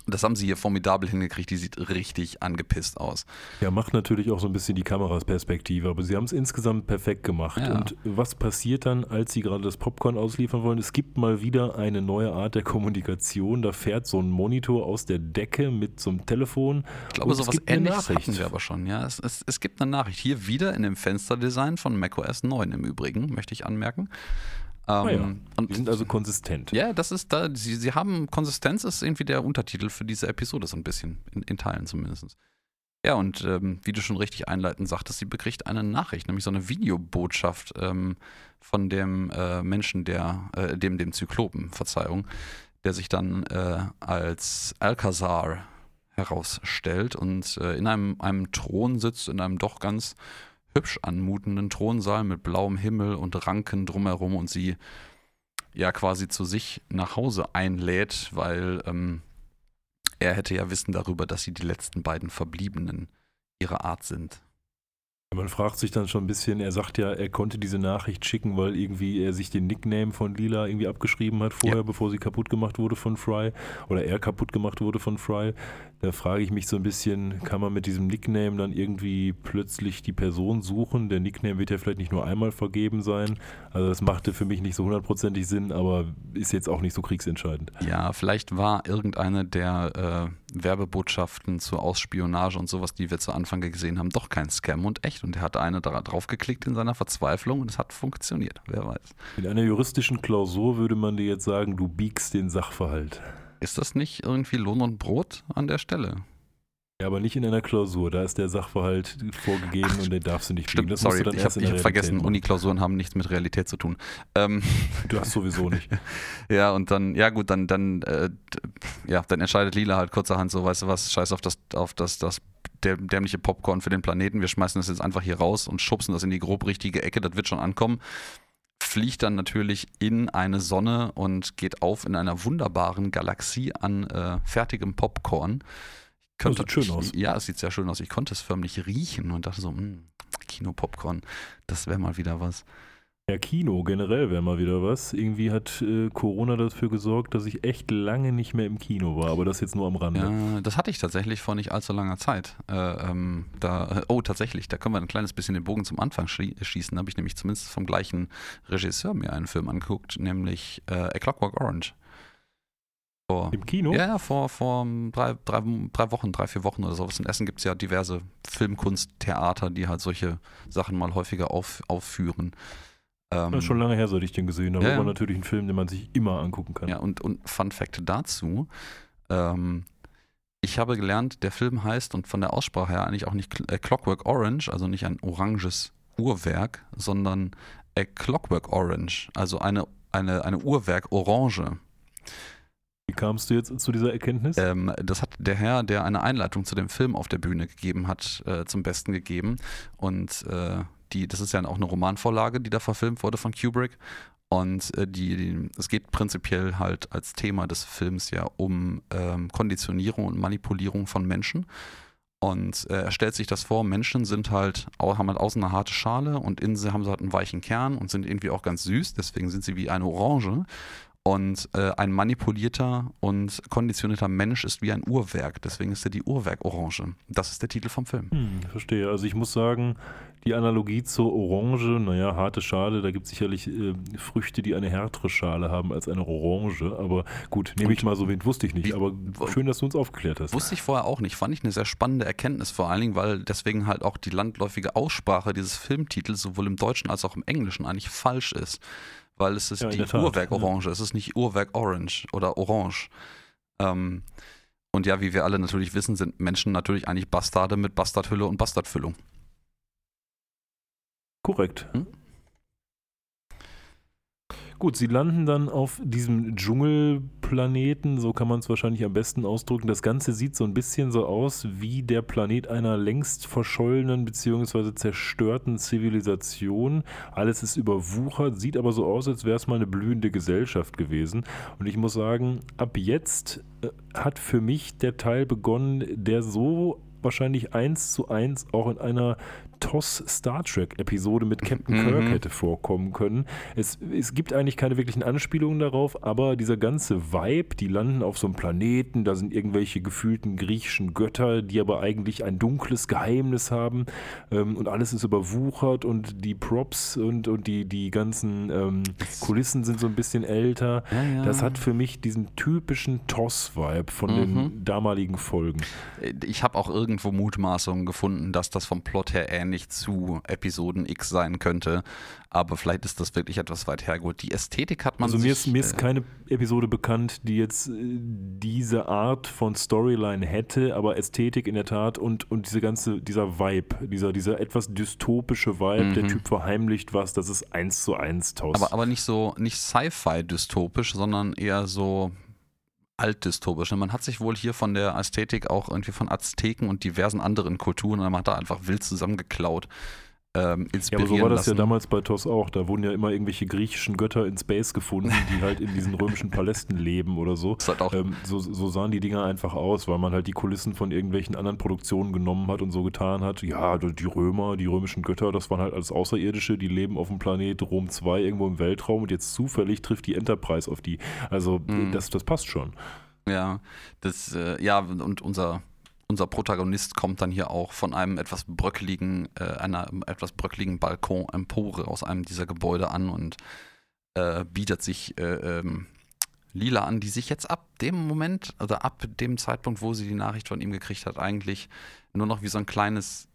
Das haben sie hier formidabel hingekriegt. Die sieht richtig angepisst aus. Ja, macht natürlich auch so ein bisschen die Kamerasperspektive, aber sie haben es insgesamt perfekt gemacht. Ja. Und was passiert dann, als sie gerade das Popcorn ausliefern wollen? Es gibt mal wieder eine neue Art der Kommunikation. Da fährt so ein Monitor aus der Decke mit so einem Telefon. Ich glaube, sowas ähnliches hatten wir aber schon. Ja, es, es, es gibt eine Nachricht. Hier wieder in dem Fensterdesign von macOS 9 im Übrigen, möchte ich anmerken. Ähm, ah ja. und, die sind also konsistent. Ja, das ist da, sie, sie haben Konsistenz ist irgendwie der Untertitel für diese Episode so ein bisschen, in, in Teilen zumindest. Ja, und ähm, wie du schon richtig einleitend sagtest, sie bekriegt eine Nachricht, nämlich so eine Videobotschaft ähm, von dem äh, Menschen, der, äh, dem, dem Zyklopen, Verzeihung, der sich dann äh, als Alcazar herausstellt und äh, in einem, einem Thron sitzt, in einem doch ganz hübsch anmutenden Thronsaal mit blauem Himmel und Ranken drumherum und sie ja quasi zu sich nach Hause einlädt, weil ähm, er hätte ja Wissen darüber, dass sie die letzten beiden Verbliebenen ihrer Art sind. Man fragt sich dann schon ein bisschen, er sagt ja, er konnte diese Nachricht schicken, weil irgendwie er sich den Nickname von Lila irgendwie abgeschrieben hat vorher, ja. bevor sie kaputt gemacht wurde von Fry oder er kaputt gemacht wurde von Fry. Da frage ich mich so ein bisschen, kann man mit diesem Nickname dann irgendwie plötzlich die Person suchen? Der Nickname wird ja vielleicht nicht nur einmal vergeben sein. Also das machte für mich nicht so hundertprozentig Sinn, aber ist jetzt auch nicht so kriegsentscheidend. Ja, vielleicht war irgendeine der äh, Werbebotschaften zur Ausspionage und sowas, die wir zu Anfang gesehen haben, doch kein Scam und echt. Und er hat eine drauf geklickt in seiner Verzweiflung und es hat funktioniert. Wer weiß. In einer juristischen Klausur würde man dir jetzt sagen, du biegst den Sachverhalt. Ist das nicht irgendwie Lohn und Brot an der Stelle? Ja, aber nicht in einer Klausur. Da ist der Sachverhalt vorgegeben Ach, und den darfst du nicht stimmt, biegen. sorry, ich habe hab vergessen, Uni-Klausuren haben nichts mit Realität zu tun. Ähm, <laughs> du hast sowieso nicht. <laughs> ja, und dann, ja gut, dann, dann, äh, ja, dann entscheidet Lila halt kurzerhand so, weißt du was, scheiß auf das, auf das, das dämliche Popcorn für den Planeten. Wir schmeißen das jetzt einfach hier raus und schubsen das in die grob richtige Ecke, das wird schon ankommen. Fliegt dann natürlich in eine Sonne und geht auf in einer wunderbaren Galaxie an äh, fertigem Popcorn. Könnte, das sieht schön aus. ja, es sieht sehr schön aus. Ich konnte es förmlich riechen und dachte so, hm, Kino-Popcorn, das wäre mal wieder was. Ja, Kino generell wäre mal wieder was. Irgendwie hat äh, Corona dafür gesorgt, dass ich echt lange nicht mehr im Kino war, aber das jetzt nur am Rande. Ja, das hatte ich tatsächlich vor nicht allzu langer Zeit. Äh, ähm, da, oh, tatsächlich, da können wir ein kleines bisschen den Bogen zum Anfang schießen. Da habe ich nämlich zumindest vom gleichen Regisseur mir einen Film angeguckt, nämlich äh, A Clockwork Orange. Vor, Im Kino? Ja, vor, vor drei, drei, drei Wochen, drei, vier Wochen oder sowas. In Essen gibt es ja diverse Filmkunsttheater, die halt solche Sachen mal häufiger auf, aufführen. Ähm, das ist schon lange her, seit ich den gesehen habe. Ja, aber natürlich ein Film, den man sich immer angucken kann. Ja, und, und Fun Fact dazu: ähm, Ich habe gelernt, der Film heißt und von der Aussprache her eigentlich auch nicht äh, Clockwork Orange, also nicht ein oranges Uhrwerk, sondern A Clockwork Orange, also eine, eine, eine Uhrwerk Orange. Wie kamst du jetzt zu dieser Erkenntnis? Ähm, das hat der Herr, der eine Einleitung zu dem Film auf der Bühne gegeben hat, äh, zum Besten gegeben. Und äh, die, das ist ja auch eine Romanvorlage, die da verfilmt wurde von Kubrick. Und äh, die, die, es geht prinzipiell halt als Thema des Films ja um ähm, Konditionierung und Manipulierung von Menschen. Und äh, er stellt sich das vor, Menschen sind halt, haben halt außen eine harte Schale und innen haben sie halt einen weichen Kern und sind irgendwie auch ganz süß, deswegen sind sie wie eine Orange. Und äh, ein manipulierter und konditionierter Mensch ist wie ein Uhrwerk. Deswegen ist er die Uhrwerk-Orange. Das ist der Titel vom Film. Hm, verstehe. Also ich muss sagen, die Analogie zur Orange, naja, harte Schale, da gibt es sicherlich äh, Früchte, die eine härtere Schale haben als eine Orange. Aber gut, nehme ich mal so mit, wusste ich nicht. Aber schön, dass du uns aufgeklärt hast. Wusste ich vorher auch nicht. Fand ich eine sehr spannende Erkenntnis, vor allen Dingen, weil deswegen halt auch die landläufige Aussprache dieses Filmtitels sowohl im Deutschen als auch im Englischen eigentlich falsch ist weil es ist ja, die Uhrwerk Orange, ja. es ist nicht Uhrwerk Orange oder Orange. Ähm, und ja, wie wir alle natürlich wissen, sind Menschen natürlich eigentlich Bastarde mit Bastardhülle und Bastardfüllung. Korrekt. Hm? Gut, sie landen dann auf diesem Dschungelplaneten, so kann man es wahrscheinlich am besten ausdrücken. Das Ganze sieht so ein bisschen so aus wie der Planet einer längst verschollenen bzw. zerstörten Zivilisation. Alles ist überwuchert, sieht aber so aus, als wäre es mal eine blühende Gesellschaft gewesen. Und ich muss sagen, ab jetzt äh, hat für mich der Teil begonnen, der so wahrscheinlich eins zu eins auch in einer TOS Star Trek Episode mit Captain mhm. Kirk hätte vorkommen können. Es, es gibt eigentlich keine wirklichen Anspielungen darauf, aber dieser ganze Vibe, die landen auf so einem Planeten, da sind irgendwelche gefühlten griechischen Götter, die aber eigentlich ein dunkles Geheimnis haben ähm, und alles ist überwuchert und die Props und, und die, die ganzen ähm, Kulissen sind so ein bisschen älter. Ja, ja. Das hat für mich diesen typischen TOS-Vibe von mhm. den damaligen Folgen. Ich habe auch irgendwo Mutmaßungen gefunden, dass das vom Plot her ähnlich ähnlich zu Episoden X sein könnte. Aber vielleicht ist das wirklich etwas weit hergeholt. Die Ästhetik hat man. Also mir, ist, mir ist äh, keine Episode bekannt, die jetzt äh, diese Art von Storyline hätte, aber Ästhetik in der Tat und, und diese ganze, dieser Vibe, dieser, dieser etwas dystopische Vibe, mhm. der Typ verheimlicht was, das ist eins zu eins tausend. Aber, aber nicht so, nicht Sci-Fi dystopisch, sondern eher so, altdystopisch. Man hat sich wohl hier von der Ästhetik auch irgendwie von Azteken und diversen anderen Kulturen, man hat da einfach wild zusammengeklaut. Ähm, ja, aber so war das lassen. ja damals bei TOS auch. Da wurden ja immer irgendwelche griechischen Götter in Space gefunden, die halt in diesen römischen Palästen leben oder so. Halt ähm, so. So sahen die Dinger einfach aus, weil man halt die Kulissen von irgendwelchen anderen Produktionen genommen hat und so getan hat. Ja, die Römer, die römischen Götter, das waren halt alles Außerirdische, die leben auf dem Planet Rom 2 irgendwo im Weltraum und jetzt zufällig trifft die Enterprise auf die. Also mhm. das, das passt schon. Ja, das, äh, ja, und unser unser Protagonist kommt dann hier auch von einem etwas bröckeligen, äh, einer etwas bröckeligen Balkon-Empore aus einem dieser Gebäude an und äh, bietet sich äh, ähm, Lila an, die sich jetzt ab dem Moment, oder also ab dem Zeitpunkt, wo sie die Nachricht von ihm gekriegt hat, eigentlich nur noch wie so ein kleines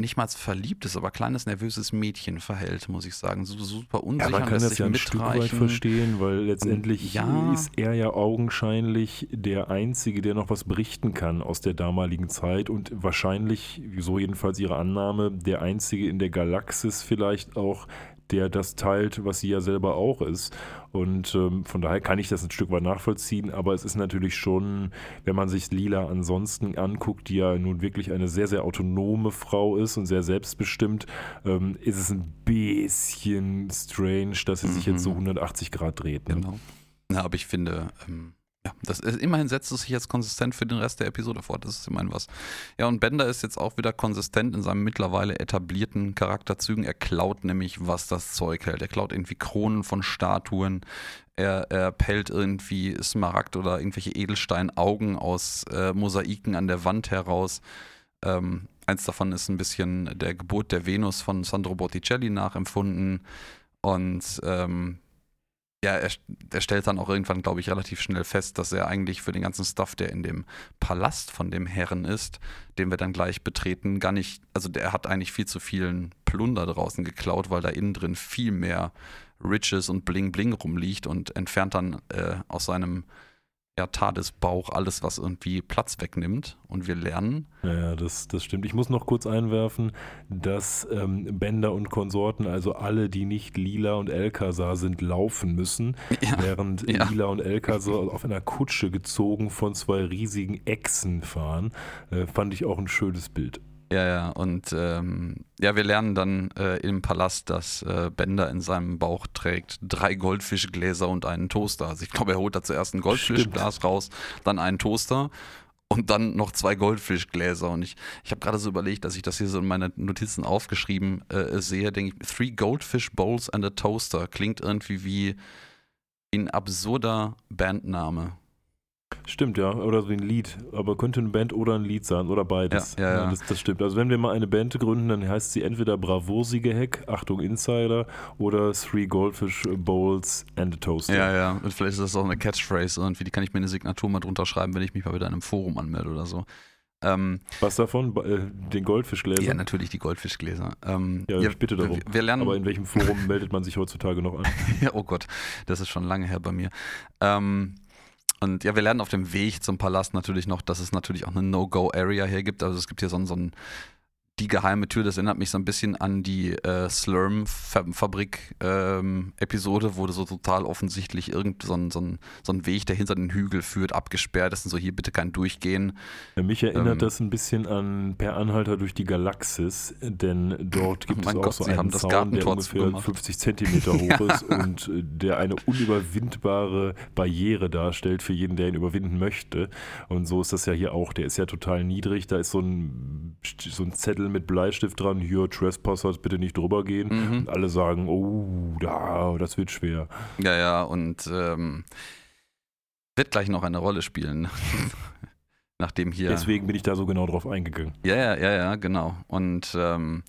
nicht mal verliebtes, aber kleines nervöses Mädchen verhält, muss ich sagen. So, super unsicher. Ja, man kann das ja ein Stück weit verstehen, weil letztendlich ja. ist er ja augenscheinlich der Einzige, der noch was berichten kann aus der damaligen Zeit und wahrscheinlich, so jedenfalls ihre Annahme, der Einzige in der Galaxis vielleicht auch, der das teilt, was sie ja selber auch ist. Und ähm, von daher kann ich das ein Stück weit nachvollziehen, aber es ist natürlich schon, wenn man sich Lila ansonsten anguckt, die ja nun wirklich eine sehr, sehr autonome Frau ist und sehr selbstbestimmt, ähm, ist es ein bisschen strange, dass sie sich jetzt so 180 mhm. Grad dreht. Ne? Genau. Ja, aber ich finde, ähm, ja, das ist, immerhin setzt es sich jetzt konsistent für den Rest der Episode fort. Das ist immerhin was. Ja, und Bender ist jetzt auch wieder konsistent in seinen mittlerweile etablierten Charakterzügen. Er klaut nämlich, was das Zeug hält. Er klaut irgendwie Kronen von Statuen. Er, er pellt irgendwie Smaragd oder irgendwelche Edelsteinaugen aus äh, Mosaiken an der Wand heraus. Ähm, eins davon ist ein bisschen der Geburt der Venus von Sandro Botticelli nachempfunden. Und ähm, ja, er, er, stellt dann auch irgendwann, glaube ich, relativ schnell fest, dass er eigentlich für den ganzen Stuff, der in dem Palast von dem Herren ist, den wir dann gleich betreten, gar nicht, also der hat eigentlich viel zu vielen Plunder draußen geklaut, weil da innen drin viel mehr Riches und Bling Bling rumliegt und entfernt dann äh, aus seinem ja, Tadesbauch alles, was irgendwie Platz wegnimmt und wir lernen. Ja, das, das stimmt. Ich muss noch kurz einwerfen, dass ähm, Bender und Konsorten, also alle, die nicht Lila und Elkasar sind, laufen müssen, ja. während ja. Lila und Elkasar auf einer Kutsche gezogen von zwei riesigen Echsen fahren. Äh, fand ich auch ein schönes Bild. Ja, ja, und ähm, ja, wir lernen dann äh, im Palast, dass äh, Bender in seinem Bauch trägt drei Goldfischgläser und einen Toaster. Also ich glaube, er holt da zuerst ein Goldfischglas Stimmt. raus, dann einen Toaster und dann noch zwei Goldfischgläser. Und ich, ich habe gerade so überlegt, dass ich das hier so in meine Notizen aufgeschrieben äh, sehe, denke ich, Three Goldfish Bowls and a Toaster klingt irgendwie wie ein absurder Bandname. Stimmt, ja. Oder so ein Lied. Aber könnte eine Band oder ein Lied sein oder beides. Ja, ja, ja. Das, das, stimmt. Also wenn wir mal eine Band gründen, dann heißt sie entweder Bravursigeheck, Achtung Insider, oder Three Goldfish Bowls and a Toaster. Ja, ja. Und vielleicht ist das auch eine Catchphrase irgendwie. Die kann ich mir eine Signatur mal drunter schreiben, wenn ich mich mal wieder in einem Forum anmelde oder so. Ähm, Was davon? Äh, den Goldfischgläser? Ja, natürlich die Goldfischgläser. Ähm, ja, ich bitte darum. Wir, wir lernen, Aber in welchem Forum <laughs> meldet man sich heutzutage noch an? <laughs> ja, oh Gott, das ist schon lange her bei mir. Ähm, und ja, wir lernen auf dem Weg zum Palast natürlich noch, dass es natürlich auch eine No-Go-Area hier gibt. Also es gibt hier so, so ein die geheime Tür, das erinnert mich so ein bisschen an die äh, Slurm-Fabrik-Episode, ähm, wo so total offensichtlich irgend so ein, so, ein, so ein Weg, der hinter den Hügel führt, abgesperrt ist und so, hier bitte kein Durchgehen. Ja, mich erinnert ähm, das ein bisschen an Per Anhalter durch die Galaxis, denn dort gibt es auch Gott, so einen Zaun, der ungefähr gemacht. 50 <laughs> Zentimeter hoch ist und äh, der eine unüberwindbare Barriere darstellt für jeden, der ihn überwinden möchte. Und so ist das ja hier auch. Der ist ja total niedrig, da ist so ein, so ein Zettel Zettel mit Bleistift dran, hier Trespassers, bitte nicht drüber gehen. Mhm. Und alle sagen, oh, da, das wird schwer. Ja, ja, und ähm, wird gleich noch eine Rolle spielen. <laughs> Nachdem hier. Deswegen bin ich da so genau drauf eingegangen. Ja, ja, ja, ja, genau. Und ähm,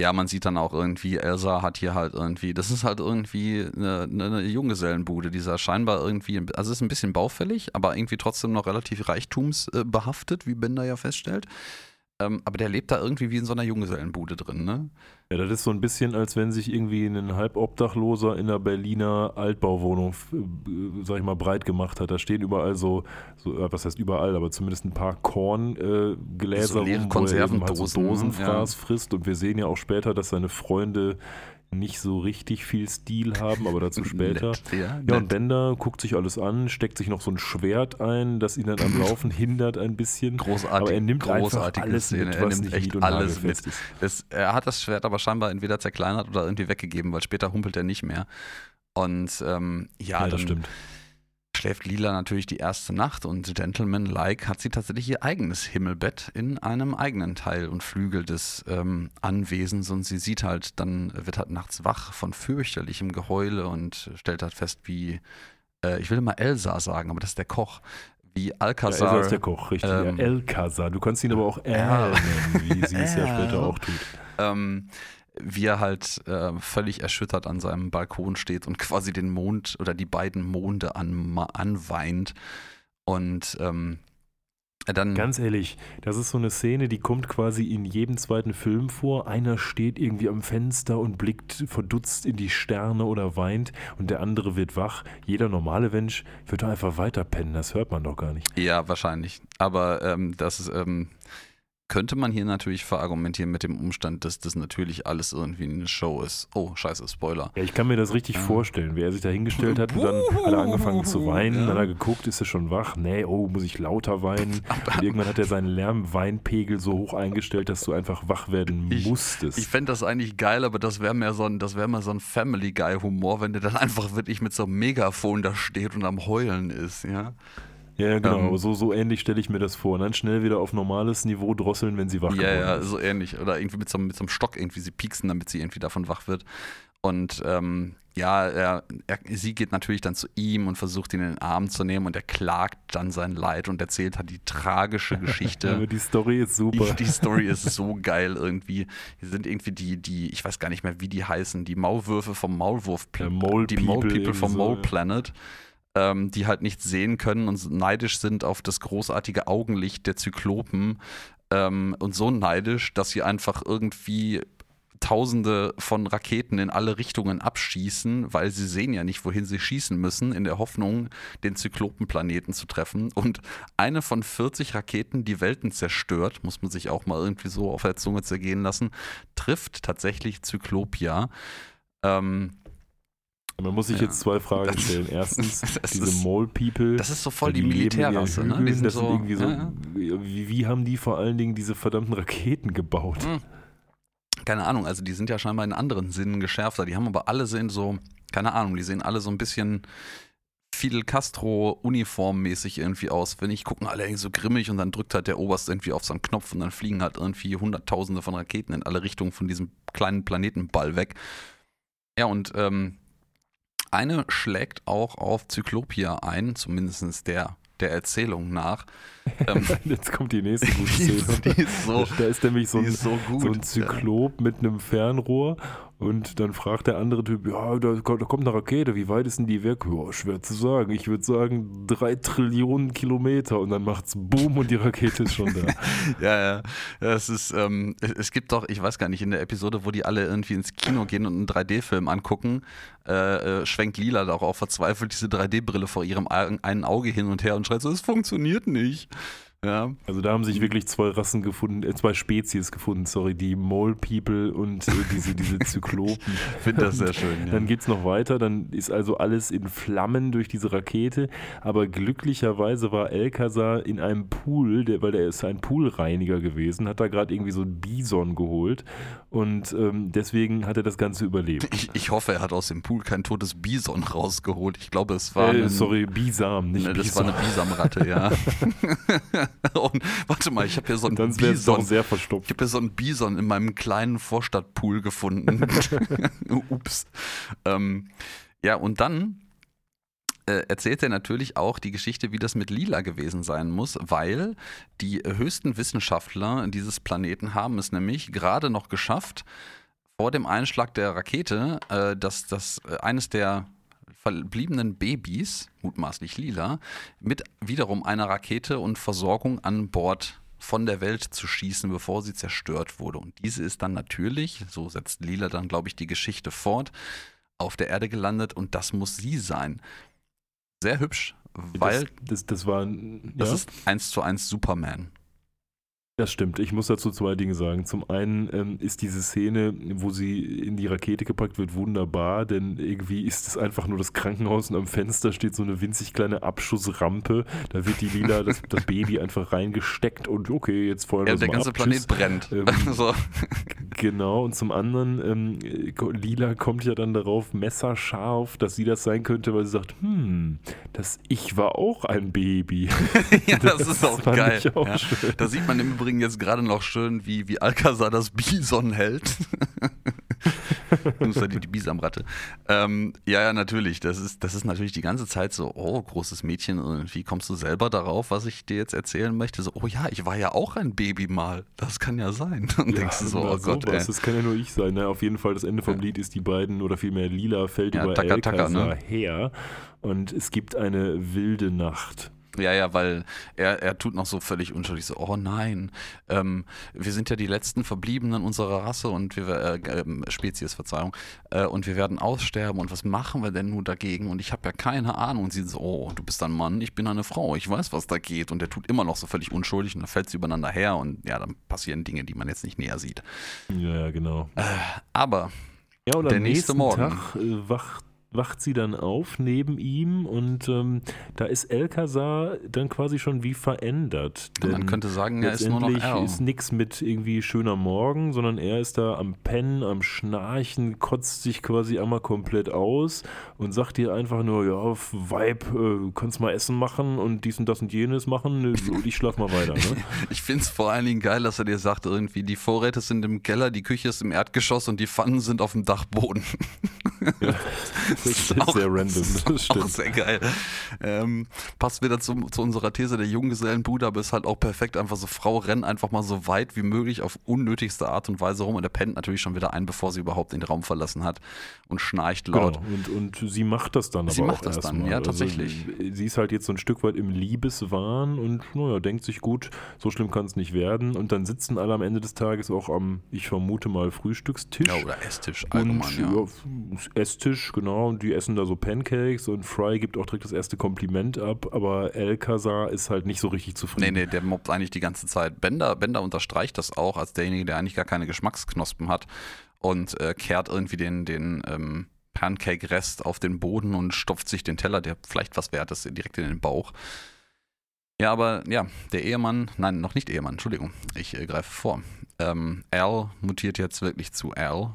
ja, man sieht dann auch irgendwie, Elsa hat hier halt irgendwie, das ist halt irgendwie eine, eine Junggesellenbude, dieser scheinbar irgendwie, also ist ein bisschen baufällig, aber irgendwie trotzdem noch relativ reichtumsbehaftet, wie Bender ja feststellt. Ähm, aber der lebt da irgendwie wie in so einer Junggesellenbude drin, ne? Ja, das ist so ein bisschen, als wenn sich irgendwie ein Halbobdachloser in einer Berliner Altbauwohnung, äh, sag ich mal, breit gemacht hat. Da stehen überall so, so äh, was heißt überall, aber zumindest ein paar Korngläser äh, so rum, wo er eben halt so Dosenfraß ja. frisst. Und wir sehen ja auch später, dass seine Freunde nicht so richtig viel Stil haben, aber dazu <laughs> später. Nett, ja, ja und Bender guckt sich alles an, steckt sich noch so ein Schwert ein, das ihn dann am <laughs> Laufen hindert ein bisschen. Großartig. Aber er nimmt einfach alles Szene. mit, er nimmt echt alles mit. Das, er hat das Schwert aber scheinbar entweder zerkleinert oder irgendwie weggegeben, weil später humpelt er nicht mehr. Und ähm, ja, ja, das dann, stimmt schläft Lila natürlich die erste Nacht und Gentleman-like hat sie tatsächlich ihr eigenes Himmelbett in einem eigenen Teil und Flügel des ähm, Anwesens und sie sieht halt, dann wird halt nachts wach von fürchterlichem Geheule und stellt halt fest, wie, äh, ich will immer Elsa sagen, aber das ist der Koch, wie Alcazar. Ja, Elsa ist der Koch, richtig. Ähm, ja, Elcazar. Du kannst ihn aber auch El nennen, wie sie es ja später auch tut. Ähm, wie er halt äh, völlig erschüttert an seinem Balkon steht und quasi den Mond oder die beiden Monde an, anweint. Und ähm, dann. Ganz ehrlich, das ist so eine Szene, die kommt quasi in jedem zweiten Film vor. Einer steht irgendwie am Fenster und blickt verdutzt in die Sterne oder weint und der andere wird wach. Jeder normale Mensch wird einfach weiterpennen, das hört man doch gar nicht. Ja, wahrscheinlich. Aber ähm, das ist. Ähm, könnte man hier natürlich verargumentieren mit dem Umstand, dass das natürlich alles irgendwie eine Show ist. Oh, scheiße, Spoiler. Ja, ich kann mir das richtig ja. vorstellen, wie er sich da hingestellt hat und dann er angefangen zu weinen, ja. dann hat er geguckt, ist er schon wach? Nee, oh, muss ich lauter weinen? <laughs> Und irgendwann hat er seinen Lärmweinpegel so hoch eingestellt, dass du einfach wach werden ich, musstest. Ich fände das eigentlich geil, aber das wäre mehr so ein, das wäre mal so ein Family Guy Humor, wenn der dann einfach wirklich mit so einem Megafon da steht und am Heulen ist, ja. Ja, genau. Ähm, so, so ähnlich stelle ich mir das vor. Und dann schnell wieder auf normales Niveau drosseln, wenn sie wach Ja, ja, so ähnlich. Oder irgendwie mit so, mit so einem Stock irgendwie sie pieksen, damit sie irgendwie davon wach wird. Und ähm, ja, er, er, sie geht natürlich dann zu ihm und versucht ihn in den Arm zu nehmen und er klagt dann sein Leid und erzählt halt die tragische <laughs> Geschichte. Aber die Story ist super. Die, die Story ist so geil irgendwie. Die sind irgendwie die, die, ich weiß gar nicht mehr, wie die heißen, die Maulwürfe vom Maulwurf, die Mole People vom so, Mole Planet. Ja ähm, die halt nichts sehen können und neidisch sind auf das großartige Augenlicht der Zyklopen ähm, und so neidisch, dass sie einfach irgendwie Tausende von Raketen in alle Richtungen abschießen, weil sie sehen ja nicht, wohin sie schießen müssen, in der Hoffnung, den Zyklopenplaneten zu treffen. Und eine von 40 Raketen, die Welten zerstört, muss man sich auch mal irgendwie so auf der Zunge zergehen lassen, trifft tatsächlich Zyklopia. Ähm, man muss sich ja. jetzt zwei Fragen stellen. <laughs> Erstens, diese ist, Mole People. Das ist so voll die, die Militärrasse, ne? Die sind das so, sind irgendwie so ja, wie, wie, haben die vor allen Dingen diese verdammten Raketen gebaut? Hm. Keine Ahnung, also die sind ja scheinbar in anderen Sinnen geschärfter. Die haben aber alle sehen so, keine Ahnung, die sehen alle so ein bisschen Fidel Castro uniformmäßig irgendwie aus. Wenn ich gucken alle irgendwie so grimmig und dann drückt halt der Oberste irgendwie auf so einen Knopf und dann fliegen halt irgendwie hunderttausende von Raketen in alle Richtungen von diesem kleinen Planetenball weg. Ja, und ähm, eine schlägt auch auf Zyklopia ein, zumindest der, der Erzählung nach. Ähm, <laughs> Jetzt kommt die nächste gute Szene. <laughs> Die ist, so, da ist nämlich so ein, so, so ein Zyklop mit einem Fernrohr und dann fragt der andere Typ, ja, da, da, kommt eine Rakete, wie weit ist denn die weg? Ja, schwer zu sagen. Ich würde sagen, drei Trillionen Kilometer und dann macht's Boom und die Rakete ist schon da. <laughs> ja, ja. Es ist, ähm, es gibt doch, ich weiß gar nicht, in der Episode, wo die alle irgendwie ins Kino gehen und einen 3D-Film angucken, äh, äh, schwenkt Lila doch auch verzweifelt diese 3D-Brille vor ihrem einen Auge hin und her und schreit so, es funktioniert nicht. Ja. Also da haben sich wirklich zwei Rassen gefunden, äh, zwei Spezies gefunden, sorry, die Mole People und äh, diese, diese Zyklopen. <laughs> Ich finde das sehr schön. Ja. Dann geht es noch weiter, dann ist also alles in Flammen durch diese Rakete, aber glücklicherweise war Elkazar in einem Pool, der, weil er ist ein Poolreiniger gewesen, hat da gerade irgendwie so ein Bison geholt und ähm, deswegen hat er das Ganze überlebt. Ich, ich, hoffe, er hat aus dem Pool kein totes Bison rausgeholt. Ich glaube, es war. Äh, ein, sorry, Bisam, nicht ne, Das Bison. war eine Bisamratte, ja. <laughs> <laughs> <laughs> Und warte mal, ich habe hier so einen Dann Bison. sehr verstopft. Ich habe hier so einen Bison in meinem kleinen Vorstadtpool gefunden. <laughs> <laughs> Ups. Ähm, ja, und dann äh, erzählt er natürlich auch die Geschichte, wie das mit Lila gewesen sein muss, weil die höchsten Wissenschaftler dieses Planeten haben es nämlich gerade noch geschafft, vor dem Einschlag der Rakete, äh, dass das äh, eines der verbliebenen Babys, mutmaßlich lila, mit wiederum einer Rakete und Versorgung an Bord von der Welt zu schießen, bevor sie zerstört wurde. Und diese ist dann natürlich, so setzt Lila dann, glaube ich, die Geschichte fort, auf der Erde gelandet und das muss sie sein. Sehr hübsch, weil das, das, das war ja? das ist eins zu eins Superman. Das stimmt. Ich muss dazu zwei Dinge sagen. Zum einen ähm, ist diese Szene, wo sie in die Rakete gepackt wird, wunderbar, denn irgendwie ist es einfach nur das Krankenhaus und am Fenster steht so eine winzig kleine Abschussrampe. Da wird die Lila, das, das Baby einfach reingesteckt und okay, jetzt feuern wir ja, der ganze ab. Planet brennt. Ähm, <laughs> so. <laughs> Genau. Und zum anderen, ähm, Lila kommt ja dann darauf messerscharf, dass sie das sein könnte, weil sie sagt, hm, das ich war auch ein Baby. <laughs> ja, das, das ist auch geil. Auch ja. Da sieht man im Übrigen Übrigen jetzt gerade noch schön, wie, wie Alcazar das Bison hält. <laughs> <laughs> die, die Bisamratte. Ähm, ja, ja, natürlich. Das ist, das ist natürlich die ganze Zeit so, oh, großes Mädchen, wie kommst du selber darauf, was ich dir jetzt erzählen möchte? So, oh ja, ich war ja auch ein Baby mal. Das kann ja sein. <laughs> Dann ja, denkst du so, oh Gott. Sowas. Das kann ja nur ich sein. Ne? Auf jeden Fall, das Ende vom ja. Lied ist, die beiden oder vielmehr Lila fällt ja, über Taka, Taka, ne? her und es gibt eine wilde Nacht. Ja, ja, weil er, er tut noch so völlig unschuldig so, oh nein, ähm, wir sind ja die letzten Verbliebenen unserer Rasse und wir, äh, äh, Spezies, Verzeihung, äh, und wir werden aussterben und was machen wir denn nun dagegen und ich habe ja keine Ahnung und sie so, oh, du bist ein Mann, ich bin eine Frau, ich weiß, was da geht und er tut immer noch so völlig unschuldig und dann fällt sie übereinander her und ja, dann passieren Dinge, die man jetzt nicht näher sieht. Ja, ja genau. Äh, aber ja, der nächste Morgen Tag äh, wacht wacht sie dann auf neben ihm und ähm, da ist Elkasar dann quasi schon wie verändert. Denn Man könnte sagen, er ist nur noch er. ist nichts mit irgendwie schöner Morgen, sondern er ist da am Pennen, am Schnarchen, kotzt sich quasi einmal komplett aus und sagt dir einfach nur, ja, Vibe, äh, kannst mal Essen machen und dies und das und jenes machen und <laughs> ich schlaf mal weiter. Ne? ich finde es vor allen Dingen geil, dass er dir sagt irgendwie, die Vorräte sind im Keller, die Küche ist im Erdgeschoss und die Pfannen sind auf dem Dachboden. Ja. <laughs> Das ist auch, sehr random. Das stimmt. Auch sehr geil. Ähm, passt wieder zu, zu, unserer These der Junggesellenbude, aber ist halt auch perfekt. Einfach so, Frau rennt einfach mal so weit wie möglich auf unnötigste Art und Weise rum und er pennt natürlich schon wieder ein, bevor sie überhaupt den Raum verlassen hat und schnarcht laut. Genau. Und, und sie macht das dann sie aber macht das dann, mal. ja, also, tatsächlich. Also, sie ist halt jetzt so ein Stück weit im Liebeswahn und naja, denkt sich gut, so schlimm kann es nicht werden. Und dann sitzen alle am Ende des Tages auch am, ich vermute mal, Frühstückstisch. Ja, oder Esstisch allgemein, und, ja. ja. Esstisch, genau. Und die essen da so Pancakes und Fry gibt auch direkt das erste Kompliment ab, aber Elkazar ist halt nicht so richtig zufrieden. Nee, nee, der mobbt eigentlich die ganze Zeit. Bender, Bender unterstreicht das auch als derjenige, der eigentlich gar keine Geschmacksknospen hat und äh, kehrt irgendwie den, den ähm, Pancake-Rest auf den Boden und stopft sich den Teller, der vielleicht was wert ist, direkt in den Bauch. Ja, aber ja, der Ehemann, nein, noch nicht Ehemann, Entschuldigung, ich äh, greife vor. Ähm, Al mutiert jetzt wirklich zu Al,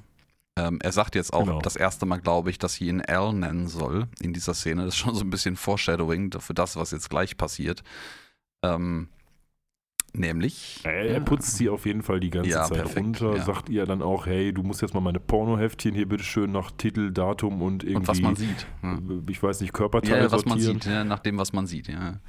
ähm, er sagt jetzt auch genau. das erste Mal, glaube ich, dass sie ihn Al nennen soll in dieser Szene. Das ist schon so ein bisschen Foreshadowing für das, was jetzt gleich passiert. Ähm, nämlich. Er, er putzt sie auf jeden Fall die ganze ja, Zeit perfekt, runter, ja. sagt ihr dann auch, hey, du musst jetzt mal meine Pornoheftchen hier bitte schön nach Titel, Datum und irgendwie. Und was man sieht. Hm. Ich weiß nicht, Körperteile ja, was sortieren. man sieht, ja, nach dem, was man sieht, ja.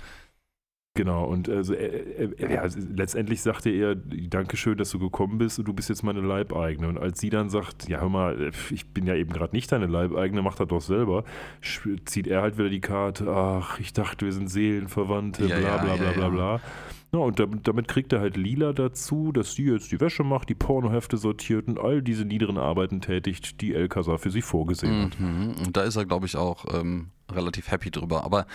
Genau, und also, er, er, ja, letztendlich sagte er, Dankeschön, dass du gekommen bist und du bist jetzt meine Leibeigene. Und als sie dann sagt, ja hör mal, ich bin ja eben gerade nicht deine Leibeigene, mach das doch selber, zieht er halt wieder die Karte, ach, ich dachte, wir sind Seelenverwandte, ja, bla bla ja, bla bla bla. Ja, und damit, damit, kriegt er halt Lila dazu, dass sie jetzt die Wäsche macht, die Pornohefte sortiert und all diese niederen Arbeiten tätigt, die El Casar für sie vorgesehen hat. Mhm. Und da ist er, glaube ich, auch ähm, relativ happy drüber. Aber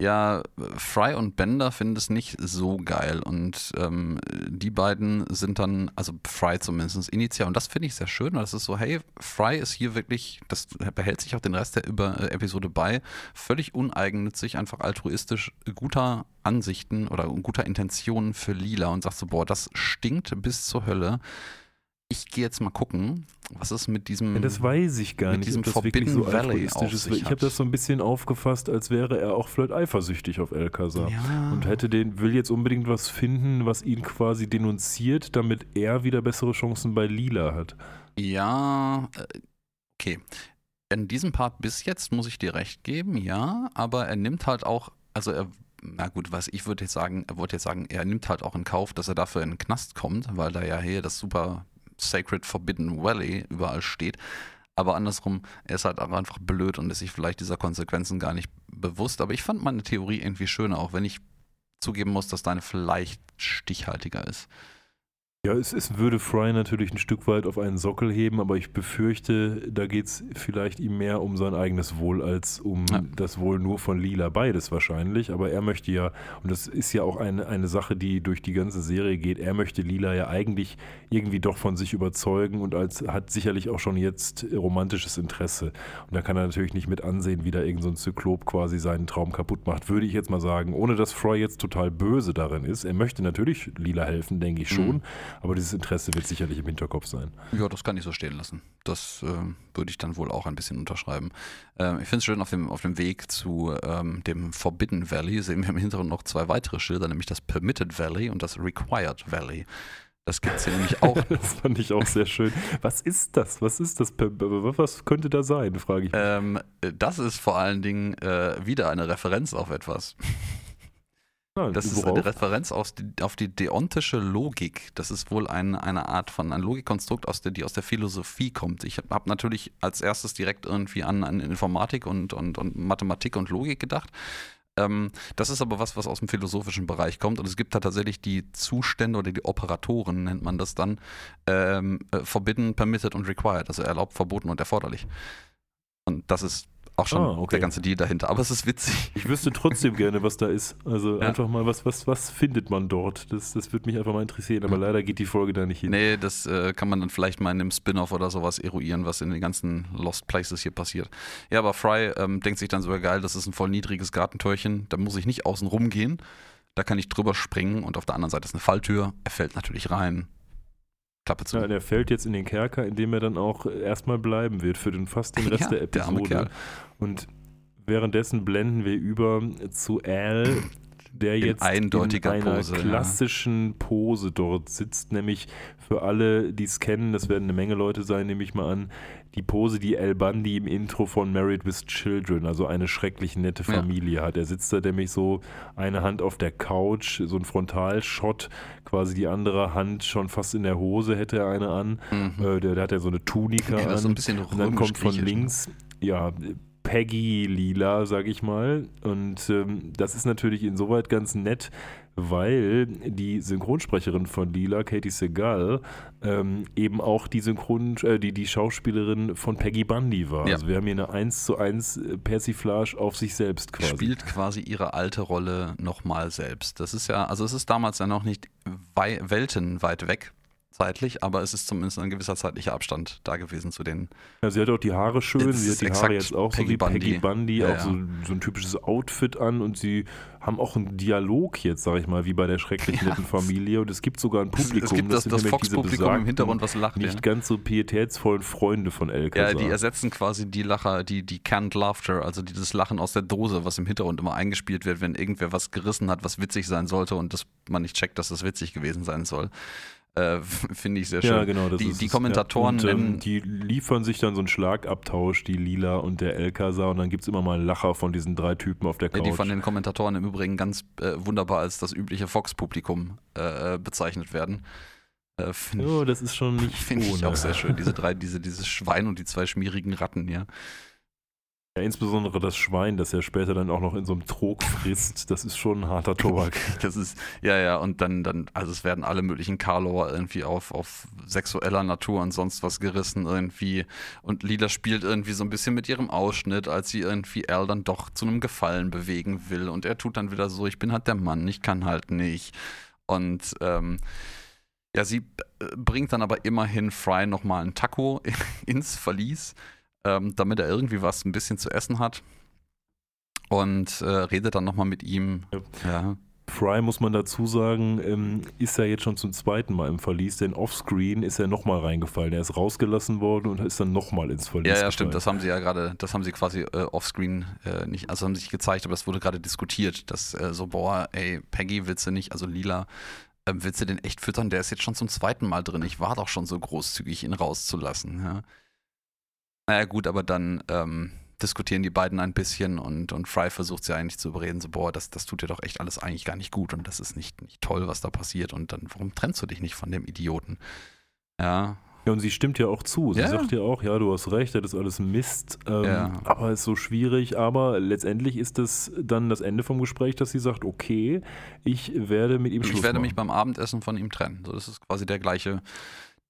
ja, Fry und Bender finden es nicht so geil. Und ähm, die beiden sind dann, also Fry zumindest initial. Und das finde ich sehr schön, weil das ist so, hey, Fry ist hier wirklich, das behält sich auch den Rest der Über äh, Episode bei, völlig uneigennützig, einfach altruistisch, guter Ansichten oder guter Intentionen für Lila und sagt so, boah, das stinkt bis zur Hölle ich gehe jetzt mal gucken, was ist mit diesem. Ja, das weiß ich gar nicht, diesem ob das Forbidden so Valley ist. Ich habe das so ein bisschen aufgefasst, als wäre er auch vielleicht eifersüchtig auf Alcazar. Ja. Und hätte den, will jetzt unbedingt was finden, was ihn quasi denunziert, damit er wieder bessere Chancen bei Lila hat. Ja, äh, okay. In diesem Part bis jetzt muss ich dir recht geben, ja, aber er nimmt halt auch, also er na gut, was ich würde jetzt sagen, er wollte jetzt sagen, er nimmt halt auch in Kauf, dass er dafür in den Knast kommt, weil da ja hier das super Sacred Forbidden Valley überall steht. Aber andersrum, er ist halt einfach blöd und ist sich vielleicht dieser Konsequenzen gar nicht bewusst. Aber ich fand meine Theorie irgendwie schöner, auch wenn ich zugeben muss, dass deine vielleicht stichhaltiger ist. Ja, es, es würde Fry natürlich ein Stück weit auf einen Sockel heben, aber ich befürchte, da geht es vielleicht ihm mehr um sein eigenes Wohl als um ja. das Wohl nur von Lila. Beides wahrscheinlich, aber er möchte ja, und das ist ja auch eine, eine Sache, die durch die ganze Serie geht, er möchte Lila ja eigentlich irgendwie doch von sich überzeugen und als, hat sicherlich auch schon jetzt romantisches Interesse. Und da kann er natürlich nicht mit ansehen, wie da irgendein so Zyklop quasi seinen Traum kaputt macht, würde ich jetzt mal sagen, ohne dass Fry jetzt total böse darin ist. Er möchte natürlich Lila helfen, denke ich schon. Mhm. Aber dieses Interesse wird sicherlich im Hinterkopf sein. Ja, das kann ich so stehen lassen. Das äh, würde ich dann wohl auch ein bisschen unterschreiben. Ähm, ich finde es schön, auf dem, auf dem Weg zu ähm, dem Forbidden Valley sehen wir im Hintergrund noch zwei weitere Schilder, nämlich das Permitted Valley und das Required Valley. Das gibt es hier nämlich auch. <laughs> das fand ich auch sehr schön. Was ist das? Was ist das? Was könnte da sein, frage ich mich. Ähm, das ist vor allen Dingen äh, wieder eine Referenz auf etwas. Das ist eine Referenz auf die, auf die deontische Logik. Das ist wohl ein, eine Art von ein Logikkonstrukt, aus der, die aus der Philosophie kommt. Ich habe hab natürlich als erstes direkt irgendwie an, an Informatik und, und, und Mathematik und Logik gedacht. Ähm, das ist aber was, was aus dem philosophischen Bereich kommt und es gibt da tatsächlich die Zustände oder die Operatoren, nennt man das dann, ähm, äh, forbidden, permitted und required, also erlaubt, verboten und erforderlich. Und das ist auch schon ah, okay. der ganze Deal dahinter. Aber es ist witzig. Ich wüsste trotzdem gerne, was da ist. Also ja. einfach mal, was, was, was findet man dort? Das, das würde mich einfach mal interessieren. Aber leider geht die Folge da nicht hin. Nee, das äh, kann man dann vielleicht mal in einem Spin-off oder sowas eruieren, was in den ganzen Lost Places hier passiert. Ja, aber Fry ähm, denkt sich dann sogar geil, das ist ein voll niedriges Gartentürchen. Da muss ich nicht außen rum gehen. Da kann ich drüber springen und auf der anderen Seite ist eine Falltür. Er fällt natürlich rein Klappe zu. Ja, und er fällt jetzt in den Kerker, in dem er dann auch erstmal bleiben wird für den fast den Rest ja, der Episode. Der und währenddessen blenden wir über zu Al, der in jetzt in einer Pose, klassischen ja. Pose dort sitzt, nämlich für alle, die es kennen, das werden eine Menge Leute sein, nehme ich mal an, die Pose, die El Bundy im Intro von Married with Children, also eine schrecklich nette Familie ja. hat. Er sitzt da nämlich so eine Hand auf der Couch, so ein Frontalshot, quasi die andere Hand schon fast in der Hose hätte er eine an. Mhm. Äh, der, der, hat ja so eine Tunika ja, an. So ein bisschen und dann kommt von links, ja, Peggy Lila, sag ich mal. Und ähm, das ist natürlich insoweit ganz nett, weil die Synchronsprecherin von Lila, Katie Segal, ähm, eben auch die Synchron, äh, die, die Schauspielerin von Peggy Bundy war. Ja. Also wir haben hier eine 1 zu 1 äh, Persiflage auf sich selbst quasi. Spielt quasi ihre alte Rolle nochmal selbst. Das ist ja, also es ist damals ja noch nicht wei weltenweit weg, zeitlich, aber es ist zumindest ein gewisser zeitlicher Abstand da gewesen zu den. Ja, sie hat auch die Haare schön, sie hat die Haare jetzt auch Peggy so wie Bundy. Peggy Bundy, ja, auch so, so, ein typisches Outfit an und sie haben auch einen Dialog jetzt, sag ich mal, wie bei der schrecklich netten <laughs> ja. Familie und es gibt sogar ein Publikum, es gibt das, das, das Fox-Publikum im Hintergrund, was lacht. Nicht ganz so pietätsvollen Freunde von El Ja, die ersetzen quasi die Lacher, die, die Canned Laughter, also dieses Lachen aus der Dose, was im Hintergrund immer eingespielt wird, wenn irgendwer was gerissen hat, was witzig sein sollte und das man nicht checkt, dass das witzig gewesen sein soll. Äh, <laughs> Finde ich sehr schön. Ja, genau. die, die Kommentatoren. Ja. Und, ähm, die liefern sich dann so einen Schlagabtausch, die Lila und der Elkasa, und dann gibt es immer mal einen Lacher von diesen drei Typen auf der Couch. Die von den Kommentatoren im Übrigen ganz äh, wunderbar als das übliche Fox-Publikum äh bezeichnet werden. Äh, oh, das ist schon <laughs> nicht Finde ich auch sehr schön. Diese <laughs> drei, diese, dieses Schwein und die zwei schmierigen Ratten, ja. Ja, insbesondere das Schwein, das er später dann auch noch in so einem Trog frisst, das ist schon ein harter Tobak. <laughs> das ist, ja, ja, und dann, dann, also es werden alle möglichen Karlauer irgendwie auf, auf sexueller Natur und sonst was gerissen irgendwie. Und Lila spielt irgendwie so ein bisschen mit ihrem Ausschnitt, als sie irgendwie Al dann doch zu einem Gefallen bewegen will. Und er tut dann wieder so, ich bin halt der Mann, ich kann halt nicht. Und ähm, ja, sie bringt dann aber immerhin Fry nochmal einen Taco <laughs> ins Verlies ähm, damit er irgendwie was ein bisschen zu essen hat. Und äh, redet dann nochmal mit ihm. Ja. ja. Fry, muss man dazu sagen, ähm, ist ja jetzt schon zum zweiten Mal im Verlies, denn offscreen ist er nochmal reingefallen. Er ist rausgelassen worden und ist dann nochmal ins Verlies. Ja, ja, gefallen. stimmt. Das haben sie ja gerade, das haben sie quasi äh, offscreen äh, nicht, also haben sie sich gezeigt, aber es wurde gerade diskutiert, dass äh, so, boah, ey, Peggy willst du nicht, also Lila, ähm, willst du den echt füttern? Der ist jetzt schon zum zweiten Mal drin. Ich war doch schon so großzügig, ihn rauszulassen. Ja. Naja, gut, aber dann ähm, diskutieren die beiden ein bisschen und, und Fry versucht sie eigentlich zu überreden, so, boah, das, das tut dir doch echt alles eigentlich gar nicht gut und das ist nicht, nicht toll, was da passiert und dann, warum trennst du dich nicht von dem Idioten? Ja. Ja, und sie stimmt ja auch zu. Sie ja. sagt ja auch, ja, du hast recht, das ist alles Mist, ähm, ja. aber es ist so schwierig. Aber letztendlich ist es dann das Ende vom Gespräch, dass sie sagt, okay, ich werde mit ihm ich Schluss Ich werde machen. mich beim Abendessen von ihm trennen. So, das ist quasi der gleiche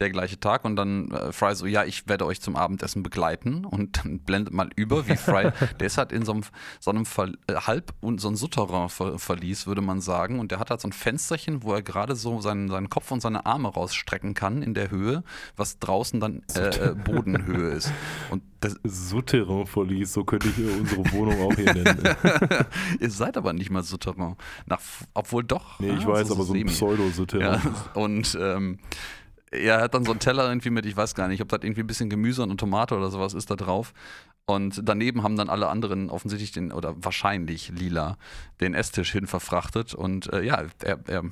der gleiche Tag und dann äh, Fry so, ja, ich werde euch zum Abendessen begleiten und dann blendet mal über, wie Fry, <laughs> der ist halt in so einem, so einem Ver äh, Halb- und so ein Souterrain ver verließ, würde man sagen und der hat halt so ein Fensterchen, wo er gerade so seinen, seinen Kopf und seine Arme rausstrecken kann in der Höhe, was draußen dann äh, äh Bodenhöhe ist. Und das <laughs> Souterrain verließ, so könnte ich unsere Wohnung auch hier nennen. <laughs> Ihr seid aber nicht mal Souterrain. Nach, obwohl doch. Nee, ich ah, weiß, so aber so ein Pseudo-Souterrain. Ja, und ähm, er hat dann so einen Teller irgendwie mit, ich weiß gar nicht, ob das irgendwie ein bisschen Gemüse und eine Tomate oder sowas ist da drauf. Und daneben haben dann alle anderen offensichtlich den, oder wahrscheinlich lila, den Esstisch hin verfrachtet. Und äh, ja, er, er,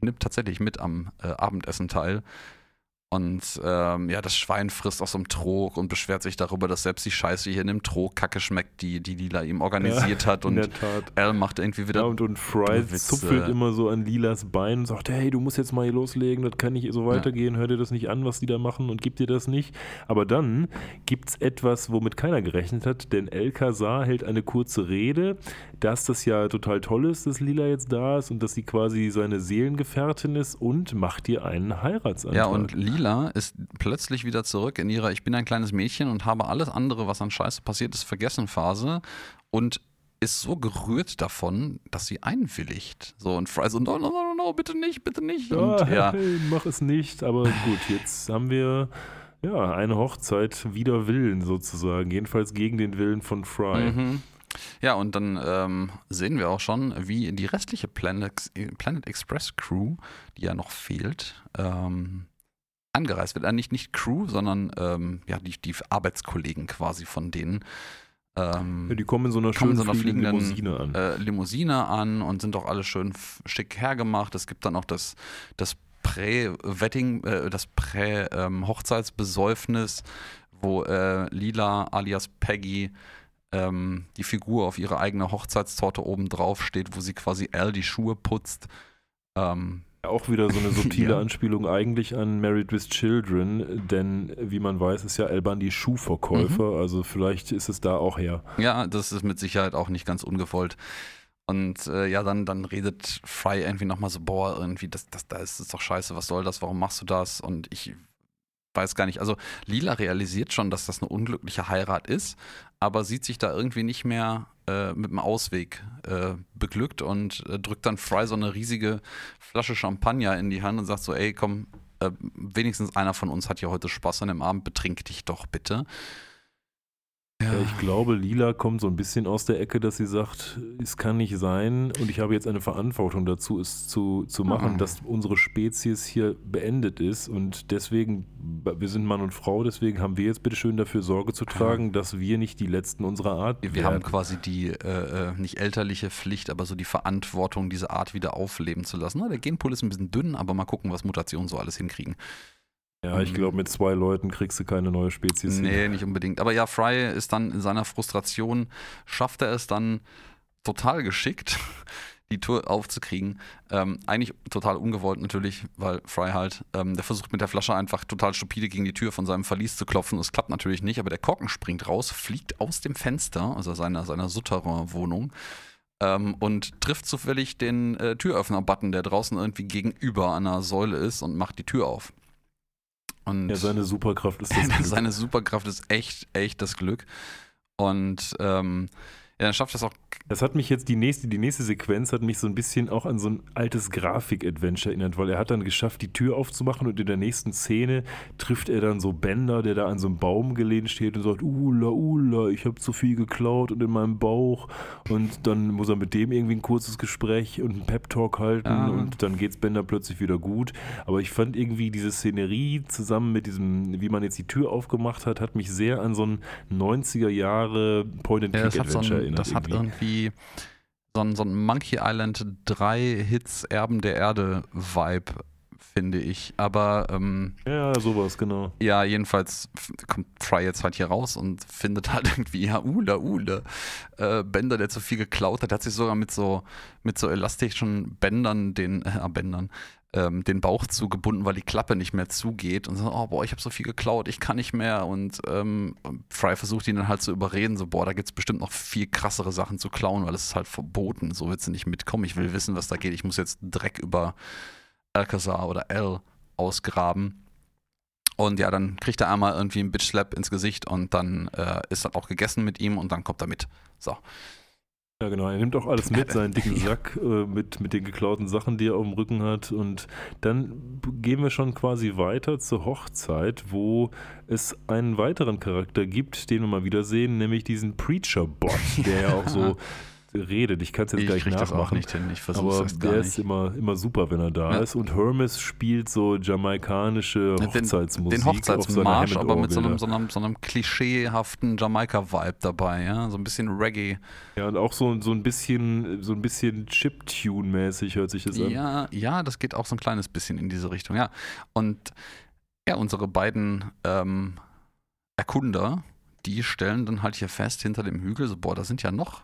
nimmt tatsächlich mit am äh, Abendessen teil. Und ähm, ja, das Schwein frisst aus dem Trog und beschwert sich darüber, dass selbst die Scheiße hier in dem Trog kacke schmeckt, die, die Lila ihm organisiert ja, hat. Und Al macht irgendwie wieder. Ja, und, und Fry zupfelt immer so an Lilas Bein und sagt: Hey, du musst jetzt mal hier loslegen, das kann nicht so weitergehen, ja. hör dir das nicht an, was die da machen und gib dir das nicht. Aber dann gibt es etwas, womit keiner gerechnet hat, denn El Kazar hält eine kurze Rede, dass das ja total toll ist, dass Lila jetzt da ist und dass sie quasi seine Seelengefährtin ist und macht ihr einen Heiratsantrag. Ja, und Lila Lila ist plötzlich wieder zurück in ihrer Ich bin ein kleines Mädchen und habe alles andere, was an Scheiße passiert ist, vergessen Phase und ist so gerührt davon, dass sie einwilligt. So und Fry so, no, no, no, no, bitte nicht, bitte nicht. Und, ja, ja. Hey, mach es nicht. Aber gut, jetzt haben wir ja eine Hochzeit wider Willen sozusagen. Jedenfalls gegen den Willen von Fry. Mhm. Ja, und dann ähm, sehen wir auch schon, wie die restliche Planet, Planet Express Crew, die ja noch fehlt, ähm, angereist wird. Äh, nicht, nicht Crew, sondern ähm, ja, die, die Arbeitskollegen quasi von denen. Ähm, ja, die kommen in so einer schönen so einer fliegenden Limousine an. Äh, Limousine an und sind auch alle schön schick hergemacht. Es gibt dann auch das, das Prä-Wedding, äh, das Prä-Hochzeitsbesäufnis, ähm, wo äh, Lila alias Peggy ähm, die Figur auf ihre eigene Hochzeitstorte oben drauf steht, wo sie quasi Al die Schuhe putzt. Ähm, auch wieder so eine <laughs> subtile ja. Anspielung eigentlich an Married with Children, denn wie man weiß, ist ja El Bandi Schuhverkäufer, mhm. also vielleicht ist es da auch her. Ja, das ist mit Sicherheit auch nicht ganz ungewollt. Und äh, ja, dann, dann redet Fry irgendwie nochmal so, boah, irgendwie, das, das, da ist es doch scheiße, was soll das, warum machst du das? Und ich weiß gar nicht, also Lila realisiert schon, dass das eine unglückliche Heirat ist, aber sieht sich da irgendwie nicht mehr äh, mit dem Ausweg äh, beglückt und äh, drückt dann Fry so eine riesige Flasche Champagner in die Hand und sagt so, ey, komm, äh, wenigstens einer von uns hat hier heute Spaß an dem Abend, betrink dich doch bitte. Ja. ich glaube, Lila kommt so ein bisschen aus der Ecke, dass sie sagt, es kann nicht sein und ich habe jetzt eine Verantwortung dazu, es zu, zu machen, mhm. dass unsere Spezies hier beendet ist und deswegen, wir sind Mann und Frau, deswegen haben wir jetzt bitte schön dafür Sorge zu tragen, dass wir nicht die Letzten unserer Art Wir werden. haben quasi die, äh, äh, nicht elterliche Pflicht, aber so die Verantwortung, diese Art wieder aufleben zu lassen. Na, der Genpool ist ein bisschen dünn, aber mal gucken, was Mutationen so alles hinkriegen. Ja, ich glaube, mit zwei Leuten kriegst du keine neue Spezies. Nee, hin. nicht unbedingt. Aber ja, Fry ist dann in seiner Frustration, schafft er es dann total geschickt, <laughs> die Tour aufzukriegen. Ähm, eigentlich total ungewollt natürlich, weil Fry halt, ähm, der versucht mit der Flasche einfach total stupide gegen die Tür von seinem Verlies zu klopfen. Es klappt natürlich nicht, aber der Korken springt raus, fliegt aus dem Fenster, also seiner, seiner Souterrain-Wohnung. Ähm, und trifft zufällig den äh, Türöffner-Button, der draußen irgendwie gegenüber einer Säule ist und macht die Tür auf. Und ja, seine Superkraft ist das <laughs> Glück. seine Superkraft ist echt, echt das Glück. Und ähm, ja, dann schafft das auch. Das hat mich jetzt, die nächste, die nächste Sequenz hat mich so ein bisschen auch an so ein altes Grafik-Adventure erinnert, weil er hat dann geschafft, die Tür aufzumachen und in der nächsten Szene trifft er dann so Bender, der da an so einem Baum gelehnt steht und sagt, Ula, Ula, ich habe zu viel geklaut und in meinem Bauch. Und dann muss er mit dem irgendwie ein kurzes Gespräch und einen Pep-Talk halten ja. und dann geht's Bender plötzlich wieder gut. Aber ich fand irgendwie diese Szenerie zusammen mit diesem, wie man jetzt die Tür aufgemacht hat, hat mich sehr an so ein 90er Jahre Point-and-Click-Adventure ja, erinnert. Das hat irgendwie so ein, so ein Monkey Island 3 Hits Erben der Erde Vibe finde ich. Aber ähm, ja, sowas, genau. Ja, jedenfalls kommt Fry jetzt halt hier raus und findet halt <laughs> irgendwie, ja, Ula, Ula. Äh, Bender, der zu viel geklaut hat, der hat sich sogar mit so, mit so elastischen Bändern, den, äh, Bändern, ähm, den Bauch zugebunden, weil die Klappe nicht mehr zugeht und so, oh boah, ich habe so viel geklaut, ich kann nicht mehr. Und ähm, Fry versucht ihn dann halt zu überreden, so, boah, da gibt es bestimmt noch viel krassere Sachen zu klauen, weil es ist halt verboten. So willst du nicht mitkommen. Ich will wissen, was da geht. Ich muss jetzt Dreck über Alcazar oder L ausgraben. Und ja, dann kriegt er einmal irgendwie einen Bitch-Slap ins Gesicht und dann äh, ist das auch gegessen mit ihm und dann kommt er mit. So. Ja, genau. Er nimmt auch alles mit, seinen dicken Sack äh, mit, mit den geklauten Sachen, die er auf dem Rücken hat. Und dann gehen wir schon quasi weiter zur Hochzeit, wo es einen weiteren Charakter gibt, den wir mal wieder sehen, nämlich diesen Preacher-Bot, der ja auch so <laughs> redet. Ich kann es jetzt ich gleich nachmachen. Das auch nicht hin. Ich aber es der nicht. ist immer, immer super, wenn er da ja. ist. Und Hermes spielt so jamaikanische Hochzeitsmusik. Den, den Hochzeitsmarsch, aber mit so einem, so einem, so einem klischeehaften Jamaika-Vibe dabei, ja. So ein bisschen Reggae. Ja, und auch so, so ein bisschen, so ein bisschen Chip-Tune-mäßig hört sich das an. Ja, ja, das geht auch so ein kleines bisschen in diese Richtung, ja. Und ja, unsere beiden ähm, Erkunder, die stellen dann halt hier fest hinter dem Hügel, so, boah, da sind ja noch,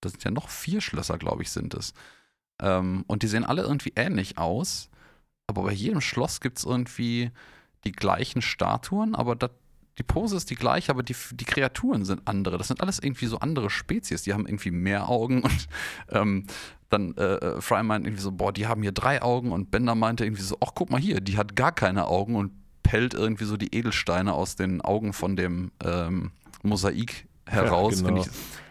da sind ja noch vier Schlösser, glaube ich, sind es. Ähm, und die sehen alle irgendwie ähnlich aus, aber bei jedem Schloss gibt es irgendwie die gleichen Statuen, aber das, die Pose ist die gleiche, aber die, die Kreaturen sind andere. Das sind alles irgendwie so andere Spezies. Die haben irgendwie mehr Augen <laughs> und ähm, dann äh, äh Fry meint irgendwie so, boah, die haben hier drei Augen und Bender meinte irgendwie so, ach guck mal hier, die hat gar keine Augen und pellt irgendwie so die Edelsteine aus den Augen von dem ähm, Mosaik heraus. Ja, genau.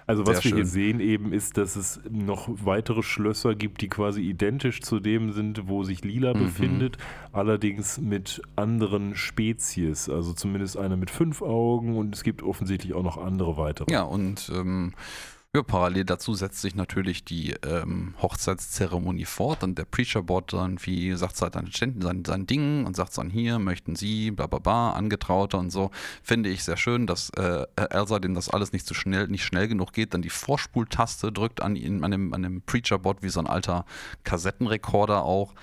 Also was wir schön. hier sehen eben ist, dass es noch weitere Schlösser gibt, die quasi identisch zu dem sind, wo sich Lila mhm. befindet, allerdings mit anderen Spezies. Also zumindest eine mit fünf Augen und es gibt offensichtlich auch noch andere weitere. Ja, und ähm, ja, parallel dazu setzt sich natürlich die ähm, Hochzeitszeremonie fort und der Preacher Bot dann wie sagt halt sein, sein, Ding und sagt dann hier, möchten Sie, bla bla bla, Angetraute und so. Finde ich sehr schön, dass äh, Elsa, dem das alles nicht so schnell, nicht schnell genug geht, dann die Vorspultaste drückt an, ihn, an dem, an dem Preacher Bot wie so ein alter Kassettenrekorder auch.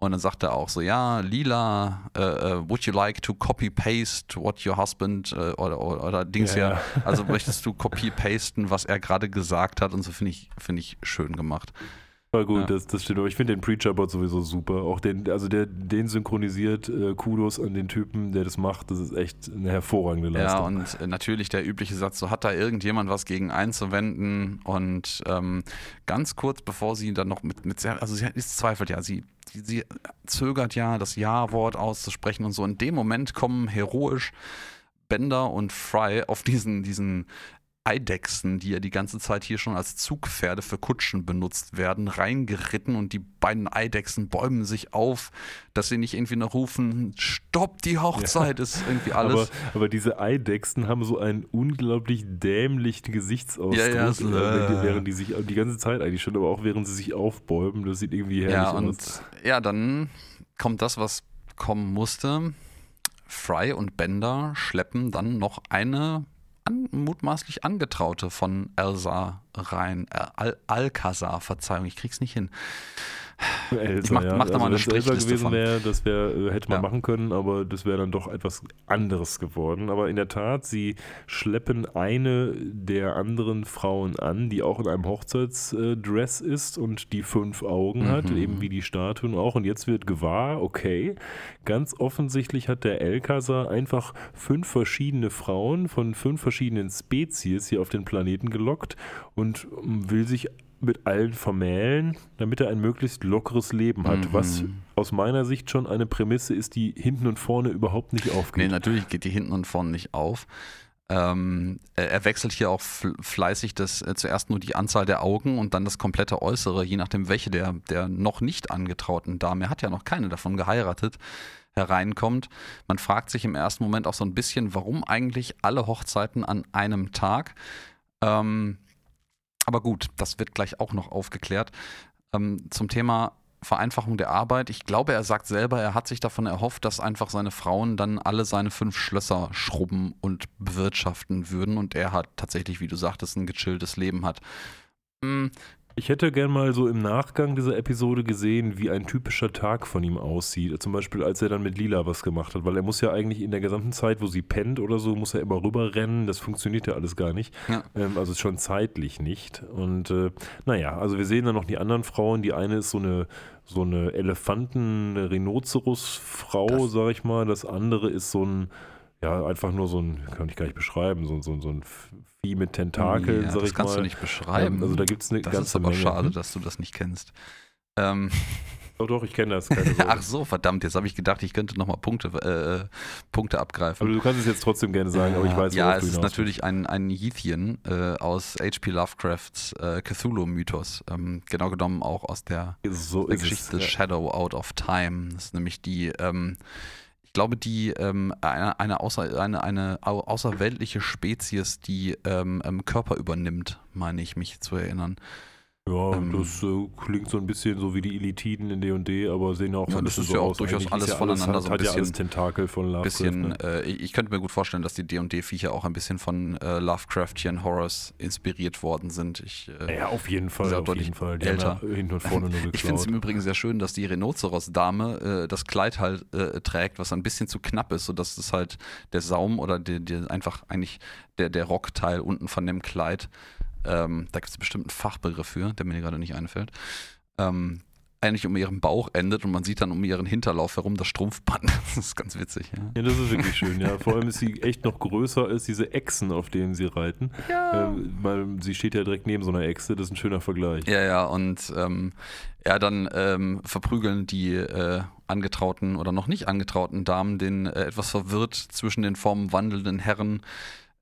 Und dann sagt er auch so, ja, Lila, uh, uh, would you like to copy-paste what your husband uh, oder, oder, oder, Dings ja, ja. Also möchtest du copy-pasten, was er gerade gesagt hat und so finde ich, finde ich schön gemacht. War gut, ja. das, das stimmt. Aber ich finde den Preacher-Bot sowieso super. Auch den, also der, den synchronisiert, äh, Kudos an den Typen, der das macht. Das ist echt eine hervorragende Leistung. Ja, und äh, natürlich der übliche Satz, so hat da irgendjemand was gegen einzuwenden. Und ähm, ganz kurz bevor sie dann noch mit, mit also sie ist zweifelt ja, sie, sie, sie zögert ja, das Ja-Wort auszusprechen und so. In dem Moment kommen heroisch Bender und Fry auf diesen, diesen Eidechsen, die ja die ganze Zeit hier schon als Zugpferde für Kutschen benutzt werden, reingeritten und die beiden Eidechsen bäumen sich auf, dass sie nicht irgendwie noch rufen, stopp, die Hochzeit ja. ist irgendwie alles. Aber, aber, diese Eidechsen haben so einen unglaublich dämlichen Gesichtsausdruck, ja, ja, so, äh, während die sich die ganze Zeit eigentlich schon, aber auch während sie sich aufbäumen, das sieht irgendwie herrlich ja, und, aus. Ja, dann kommt das, was kommen musste. Fry und Bender schleppen dann noch eine an, mutmaßlich Angetraute von Elsa rein. Äh, Al Alcazar, Verzeihung, ich krieg's nicht hin. Elsa, ich mach, ja. mach da also mal eine Strichliste gewesen wäre, das wär, äh, hätte man ja. machen können, aber das wäre dann doch etwas anderes geworden. Aber in der Tat, sie schleppen eine der anderen Frauen an, die auch in einem Hochzeitsdress ist und die fünf Augen mhm. hat, eben wie die Statuen auch. Und jetzt wird gewahr, okay, ganz offensichtlich hat der Elkasar einfach fünf verschiedene Frauen von fünf verschiedenen Spezies hier auf den Planeten gelockt und will sich mit allen vermählen, damit er ein möglichst lockeres Leben hat, mhm. was aus meiner Sicht schon eine Prämisse ist, die hinten und vorne überhaupt nicht aufgeht. Nee, natürlich geht die hinten und vorne nicht auf. Ähm, er wechselt hier auch fleißig das, äh, zuerst nur die Anzahl der Augen und dann das komplette Äußere, je nachdem, welche der, der noch nicht angetrauten Dame, er hat ja noch keine davon geheiratet, hereinkommt. Man fragt sich im ersten Moment auch so ein bisschen, warum eigentlich alle Hochzeiten an einem Tag? Ähm, aber gut, das wird gleich auch noch aufgeklärt. Ähm, zum Thema Vereinfachung der Arbeit. Ich glaube, er sagt selber, er hat sich davon erhofft, dass einfach seine Frauen dann alle seine fünf Schlösser schrubben und bewirtschaften würden und er hat tatsächlich, wie du sagtest, ein gechilltes Leben hat. Ich hätte gern mal so im Nachgang dieser Episode gesehen, wie ein typischer Tag von ihm aussieht. Zum Beispiel, als er dann mit Lila was gemacht hat, weil er muss ja eigentlich in der gesamten Zeit, wo sie pennt oder so, muss er immer rüberrennen. Das funktioniert ja alles gar nicht. Ja. Ähm, also schon zeitlich nicht. Und äh, naja, also wir sehen dann noch die anderen Frauen. Die eine ist so eine so eine Elefanten-Rhinoceros-Frau, sag ich mal. Das andere ist so ein ja, einfach nur so ein, kann ich gar nicht beschreiben, so, so, so ein Vieh mit Tentakeln, ja, sag ich mal. Das kannst du nicht beschreiben. also da gibt es eine das ganze ist aber Menge. schade, dass du das nicht kennst. Ähm. Doch, doch, ich kenne das. <laughs> Ach so, verdammt, jetzt habe ich gedacht, ich könnte nochmal Punkte, äh, Punkte abgreifen. Aber du kannst es jetzt trotzdem gerne sagen, aber ich weiß, Ja, es ist natürlich ein, ein Yethien äh, aus H.P. Lovecrafts äh, Cthulhu-Mythos. Ähm, genau genommen auch aus der, so der Geschichte es, ja. Shadow Out of Time. Das ist nämlich die ähm, glaube, die ähm, eine, eine, außer, eine, eine außerweltliche Spezies, die ähm, ähm, Körper übernimmt, meine ich mich zu erinnern. Ja, ähm, das äh, klingt so ein bisschen so wie die Elitiden in D&D, aber sehen auch ja, bisschen so ja auch aus. durchaus alles voneinander alles, so ein bisschen, ja alles Tentakel von Lovecraft. Bisschen, ne? äh, ich könnte mir gut vorstellen, dass die D&D-Viecher auch ein bisschen von äh, Lovecraftian Horrors inspiriert worden sind. Ich, äh, ja, auf jeden Fall, auf jeden Fall. Die älter. Ja hinten und vorne nur <laughs> geklaut. Ich finde es im Übrigen sehr schön, dass die Rhinoceros-Dame äh, das Kleid halt äh, trägt, was ein bisschen zu knapp ist, sodass es halt der Saum oder die, die einfach eigentlich der, der Rockteil unten von dem Kleid ähm, da gibt es bestimmt einen Fachbegriff für, der mir gerade nicht einfällt, ähm, eigentlich um ihren Bauch endet und man sieht dann um ihren Hinterlauf herum das Strumpfband. <laughs> Das ist ganz witzig. Ja, ja das ist wirklich schön. Ja, vor allem ist sie echt noch größer als diese Echsen, auf denen sie reiten. Ja. Ähm, weil sie steht ja direkt neben so einer Echse. Das ist ein schöner Vergleich. Ja, ja. Und ähm, ja, dann ähm, verprügeln die äh, angetrauten oder noch nicht angetrauten Damen den äh, etwas verwirrt zwischen den Formen wandelnden Herren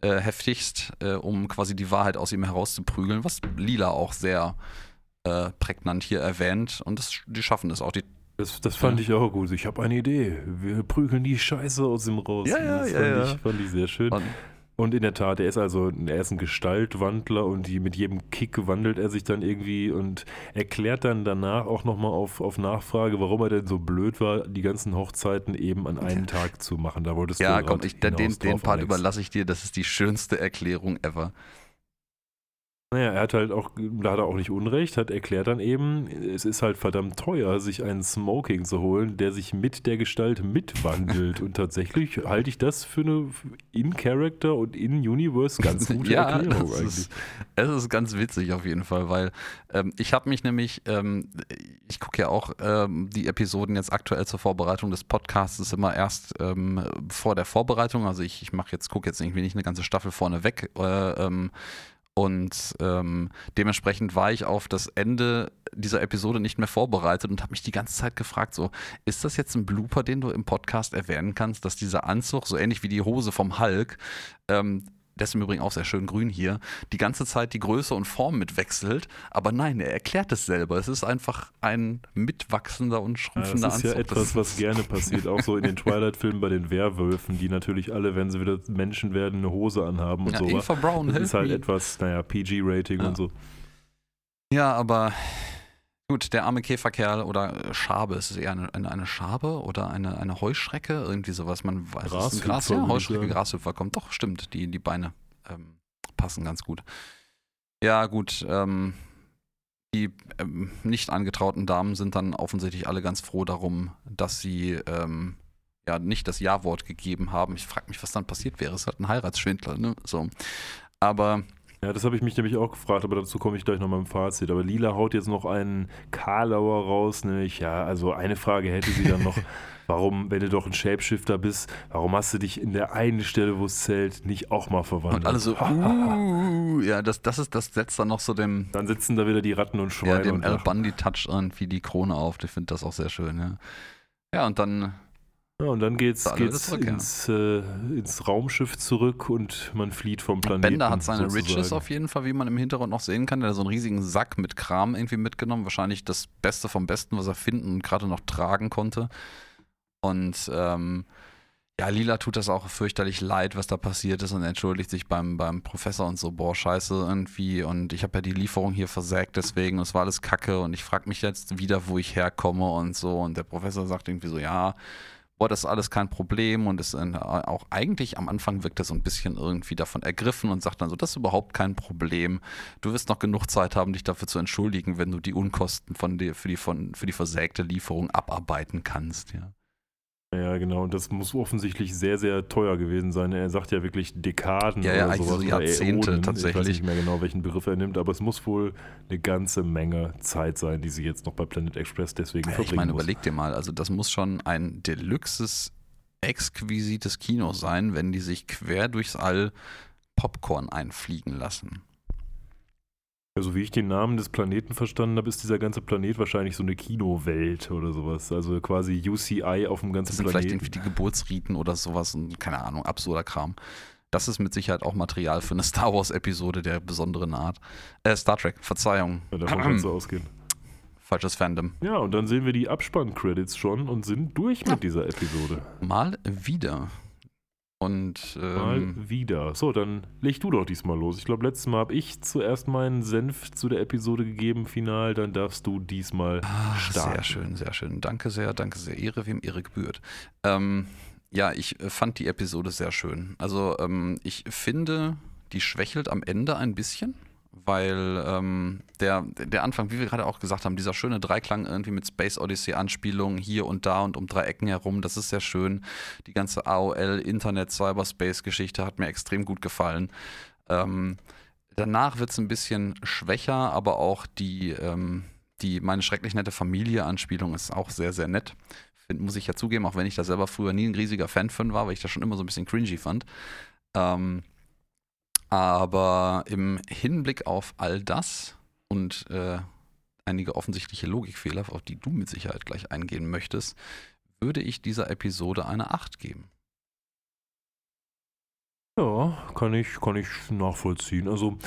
äh, heftigst, äh, um quasi die Wahrheit aus ihm herauszuprügeln, was Lila auch sehr äh, prägnant hier erwähnt. Und das, die schaffen das auch. Die, das, das fand ich auch gut. Ich habe eine Idee. Wir prügeln die Scheiße aus ihm raus. Ja, ja, das ja, fand, ja. Ich, fand ich sehr schön. Und und in der Tat, er ist also, er ist ein Gestaltwandler und die, mit jedem Kick wandelt er sich dann irgendwie und erklärt dann danach auch nochmal auf, auf Nachfrage, warum er denn so blöd war, die ganzen Hochzeiten eben an einem Tag zu machen. Da wolltest ja, du komm, ich, den, den Part Alex. überlasse ich dir, das ist die schönste Erklärung ever. Naja, er hat halt auch, da hat er auch nicht Unrecht, hat erklärt dann eben, es ist halt verdammt teuer, sich einen Smoking zu holen, der sich mit der Gestalt mitwandelt. <laughs> und tatsächlich halte ich das für eine in-Character und in-Universe ganz <laughs> gute ja, Erklärung eigentlich. Ist, es ist ganz witzig auf jeden Fall, weil ähm, ich habe mich nämlich, ähm, ich gucke ja auch ähm, die Episoden jetzt aktuell zur Vorbereitung des Podcasts immer erst ähm, vor der Vorbereitung. Also ich, ich mache jetzt, gucke jetzt irgendwie nicht eine ganze Staffel vorne weg. Äh, ähm, und ähm, dementsprechend war ich auf das Ende dieser Episode nicht mehr vorbereitet und habe mich die ganze Zeit gefragt, so, ist das jetzt ein Blooper, den du im Podcast erwähnen kannst, dass dieser Anzug, so ähnlich wie die Hose vom Hulk, ähm, der ist im Übrigen auch sehr schön grün hier, die ganze Zeit die Größe und Form mitwechselt. Aber nein, er erklärt es selber. Es ist einfach ein mitwachsender und schrumpfender ja, das ist Anzug. ja etwas, was gerne passiert, auch so in den <laughs> Twilight-Filmen bei den Werwölfen, die natürlich alle, wenn sie wieder Menschen werden, eine Hose anhaben und ja, so. Eva Brown, das ist halt me. etwas, naja, PG-Rating ja. und so. Ja, aber Gut, der arme Käferkerl oder Schabe, ist es eher eine, eine, eine, Schabe oder eine, eine Heuschrecke? Irgendwie sowas, man weiß Grashüpfer, es. Gras, ja, Heuschrecke, Grashüpfer kommt. Doch, stimmt, die, die Beine ähm, passen ganz gut. Ja, gut, ähm, die ähm, nicht angetrauten Damen sind dann offensichtlich alle ganz froh darum, dass sie ähm, ja nicht das Ja-Wort gegeben haben. Ich frage mich, was dann passiert wäre. Es halt ein Heiratsschwindler, ne? So. Aber ja, das habe ich mich nämlich auch gefragt, aber dazu komme ich gleich noch mal im Fazit. Aber Lila haut jetzt noch einen Karlauer raus, nämlich, ja, also eine Frage hätte sie dann noch. <laughs> warum, wenn du doch ein Shapeshifter bist, warum hast du dich in der einen Stelle, wo es zählt, nicht auch mal verwandelt? Und alle so, uh, ja, das, das, ist, das setzt dann noch so dem. Dann sitzen da wieder die Ratten und Schweine. Ja, dem Al Bundy-Touch irgendwie die Krone auf. Ich finde das auch sehr schön, ja. Ja, und dann ja, und dann geht's, geht's zurück, ins, ja. äh, ins, Raumschiff zurück und man flieht vom Planeten. Bender hat seine sozusagen. Riches auf jeden Fall, wie man im Hintergrund noch sehen kann. Der hat so einen riesigen Sack mit Kram irgendwie mitgenommen. Wahrscheinlich das Beste vom Besten, was er finden und gerade noch tragen konnte. Und ähm, ja, Lila tut das auch fürchterlich leid, was da passiert ist und entschuldigt sich beim, beim Professor und so, boah, scheiße irgendwie und ich habe ja die Lieferung hier versägt deswegen, es war alles kacke und ich frage mich jetzt wieder, wo ich herkomme und so und der Professor sagt irgendwie so, ja, boah, das ist alles kein Problem und ist auch eigentlich am Anfang wirkt er so ein bisschen irgendwie davon ergriffen und sagt dann so, das ist überhaupt kein Problem. Du wirst noch genug Zeit haben, dich dafür zu entschuldigen, wenn du die Unkosten von dir für die, von, für die versägte Lieferung abarbeiten kannst, ja. Ja, genau. Und das muss offensichtlich sehr, sehr teuer gewesen sein. Er sagt ja wirklich Dekaden ja, ja, oder sowas. So Jahrzehnte Äonen. tatsächlich. Ich weiß nicht mehr genau, welchen Begriff er nimmt, aber es muss wohl eine ganze Menge Zeit sein, die sie jetzt noch bei Planet Express deswegen ja, verbringen Ich meine, muss. überleg dir mal, also das muss schon ein deluxes, exquisites Kino sein, wenn die sich quer durchs All Popcorn einfliegen lassen. Also wie ich den Namen des Planeten verstanden habe, ist dieser ganze Planet wahrscheinlich so eine Kinowelt oder sowas. Also quasi UCI auf dem ganzen das sind Planeten. Vielleicht irgendwie die Geburtsriten oder sowas und keine Ahnung, absurder Kram. Das ist mit Sicherheit auch Material für eine Star Wars-Episode der besonderen Art. Äh, Star Trek, Verzeihung. Ja, davon kannst du ausgehen. Falsches Fandom. Ja, und dann sehen wir die Abspann-Credits schon und sind durch mit dieser Episode. Mal wieder. Und ähm, mal wieder. So, dann leg du doch diesmal los. Ich glaube, letztes Mal habe ich zuerst meinen Senf zu der Episode gegeben, final. Dann darfst du diesmal ah, starten. Sehr schön, sehr schön. Danke sehr, danke sehr. Ehre, wem Ehre gebührt. Ähm, ja, ich äh, fand die Episode sehr schön. Also, ähm, ich finde, die schwächelt am Ende ein bisschen weil ähm, der, der Anfang, wie wir gerade auch gesagt haben, dieser schöne Dreiklang irgendwie mit Space Odyssey Anspielungen hier und da und um drei Ecken herum, das ist sehr schön. Die ganze AOL Internet Cyberspace Geschichte hat mir extrem gut gefallen. Ähm, danach wird es ein bisschen schwächer, aber auch die, ähm, die meine schrecklich nette Familie Anspielung ist auch sehr, sehr nett. Find, muss ich ja zugeben, auch wenn ich da selber früher nie ein riesiger Fan von war, weil ich das schon immer so ein bisschen cringy fand. Ähm, aber im Hinblick auf all das und äh, einige offensichtliche Logikfehler, auf die du mit Sicherheit gleich eingehen möchtest, würde ich dieser Episode eine 8 geben. Ja, kann ich, kann ich nachvollziehen. Also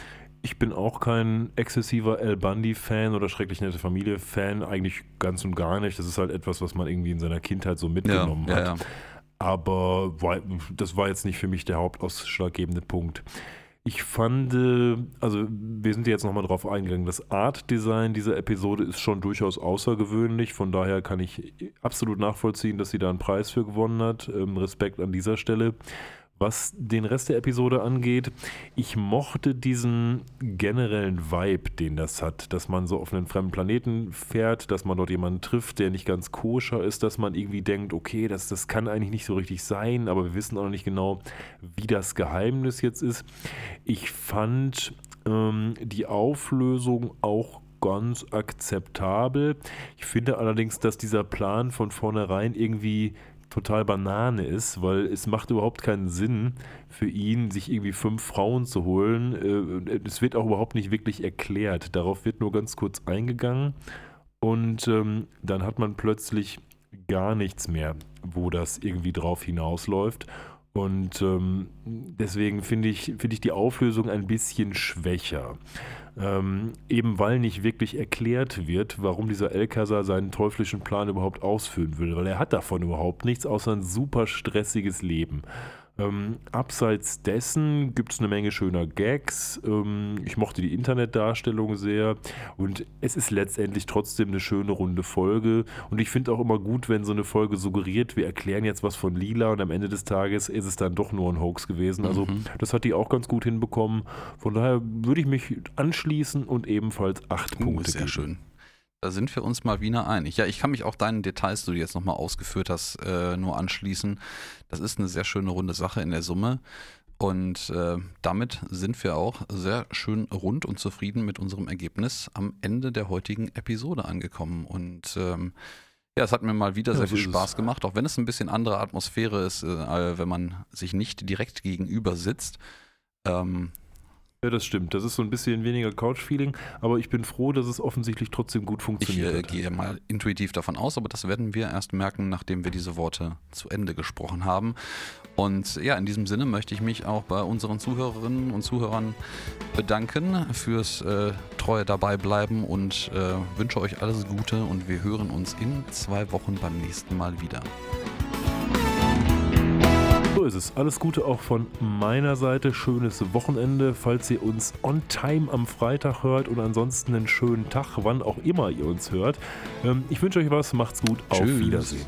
ich bin auch kein exzessiver El Bundy-Fan oder schrecklich nette Familie-Fan, eigentlich ganz und gar nicht. Das ist halt etwas, was man irgendwie in seiner Kindheit so mitgenommen ja, hat. Ja, ja. Aber das war jetzt nicht für mich der hauptausschlaggebende Punkt. Ich fand, äh, also wir sind jetzt nochmal drauf eingegangen, das Art-Design dieser Episode ist schon durchaus außergewöhnlich, von daher kann ich absolut nachvollziehen, dass sie da einen Preis für gewonnen hat. Ähm, Respekt an dieser Stelle. Was den Rest der Episode angeht, ich mochte diesen generellen Vibe, den das hat, dass man so auf einen fremden Planeten fährt, dass man dort jemanden trifft, der nicht ganz koscher ist, dass man irgendwie denkt, okay, das, das kann eigentlich nicht so richtig sein, aber wir wissen auch noch nicht genau, wie das Geheimnis jetzt ist. Ich fand ähm, die Auflösung auch ganz akzeptabel. Ich finde allerdings, dass dieser Plan von vornherein irgendwie total Banane ist, weil es macht überhaupt keinen Sinn für ihn, sich irgendwie fünf Frauen zu holen. Äh, es wird auch überhaupt nicht wirklich erklärt. Darauf wird nur ganz kurz eingegangen und ähm, dann hat man plötzlich gar nichts mehr, wo das irgendwie drauf hinausläuft. Und ähm, deswegen finde ich, find ich die Auflösung ein bisschen schwächer. Ähm, eben weil nicht wirklich erklärt wird, warum dieser Elkasar seinen teuflischen Plan überhaupt ausführen will. Weil er hat davon überhaupt nichts, außer ein super stressiges Leben. Ähm, abseits dessen gibt es eine Menge schöner Gags. Ähm, ich mochte die Internetdarstellung sehr und es ist letztendlich trotzdem eine schöne runde Folge. Und ich finde auch immer gut, wenn so eine Folge suggeriert, wir erklären jetzt was von Lila und am Ende des Tages ist es dann doch nur ein Hoax gewesen. Also mhm. das hat die auch ganz gut hinbekommen. Von daher würde ich mich anschließen und ebenfalls acht uh, Punkte sehr geben. schön. Da sind wir uns mal wieder einig. Ja, ich kann mich auch deinen Details, die du jetzt nochmal ausgeführt hast, äh, nur anschließen. Das ist eine sehr schöne runde Sache in der Summe. Und äh, damit sind wir auch sehr schön rund und zufrieden mit unserem Ergebnis am Ende der heutigen Episode angekommen. Und ähm, ja, es hat mir mal wieder ja, sehr viel Spaß gemacht, auch wenn es ein bisschen andere Atmosphäre ist, äh, wenn man sich nicht direkt gegenüber sitzt. Ähm, ja, das stimmt. Das ist so ein bisschen weniger Couch-Feeling, aber ich bin froh, dass es offensichtlich trotzdem gut funktioniert. Ich äh, gehe mal intuitiv davon aus, aber das werden wir erst merken, nachdem wir diese Worte zu Ende gesprochen haben. Und ja, in diesem Sinne möchte ich mich auch bei unseren Zuhörerinnen und Zuhörern bedanken fürs äh, treue Dabeibleiben und äh, wünsche euch alles Gute und wir hören uns in zwei Wochen beim nächsten Mal wieder. Ist es. Alles Gute auch von meiner Seite. Schönes Wochenende, falls ihr uns on time am Freitag hört und ansonsten einen schönen Tag, wann auch immer ihr uns hört. Ähm, ich wünsche euch was. Macht's gut. Tschüss. Auf Wiedersehen.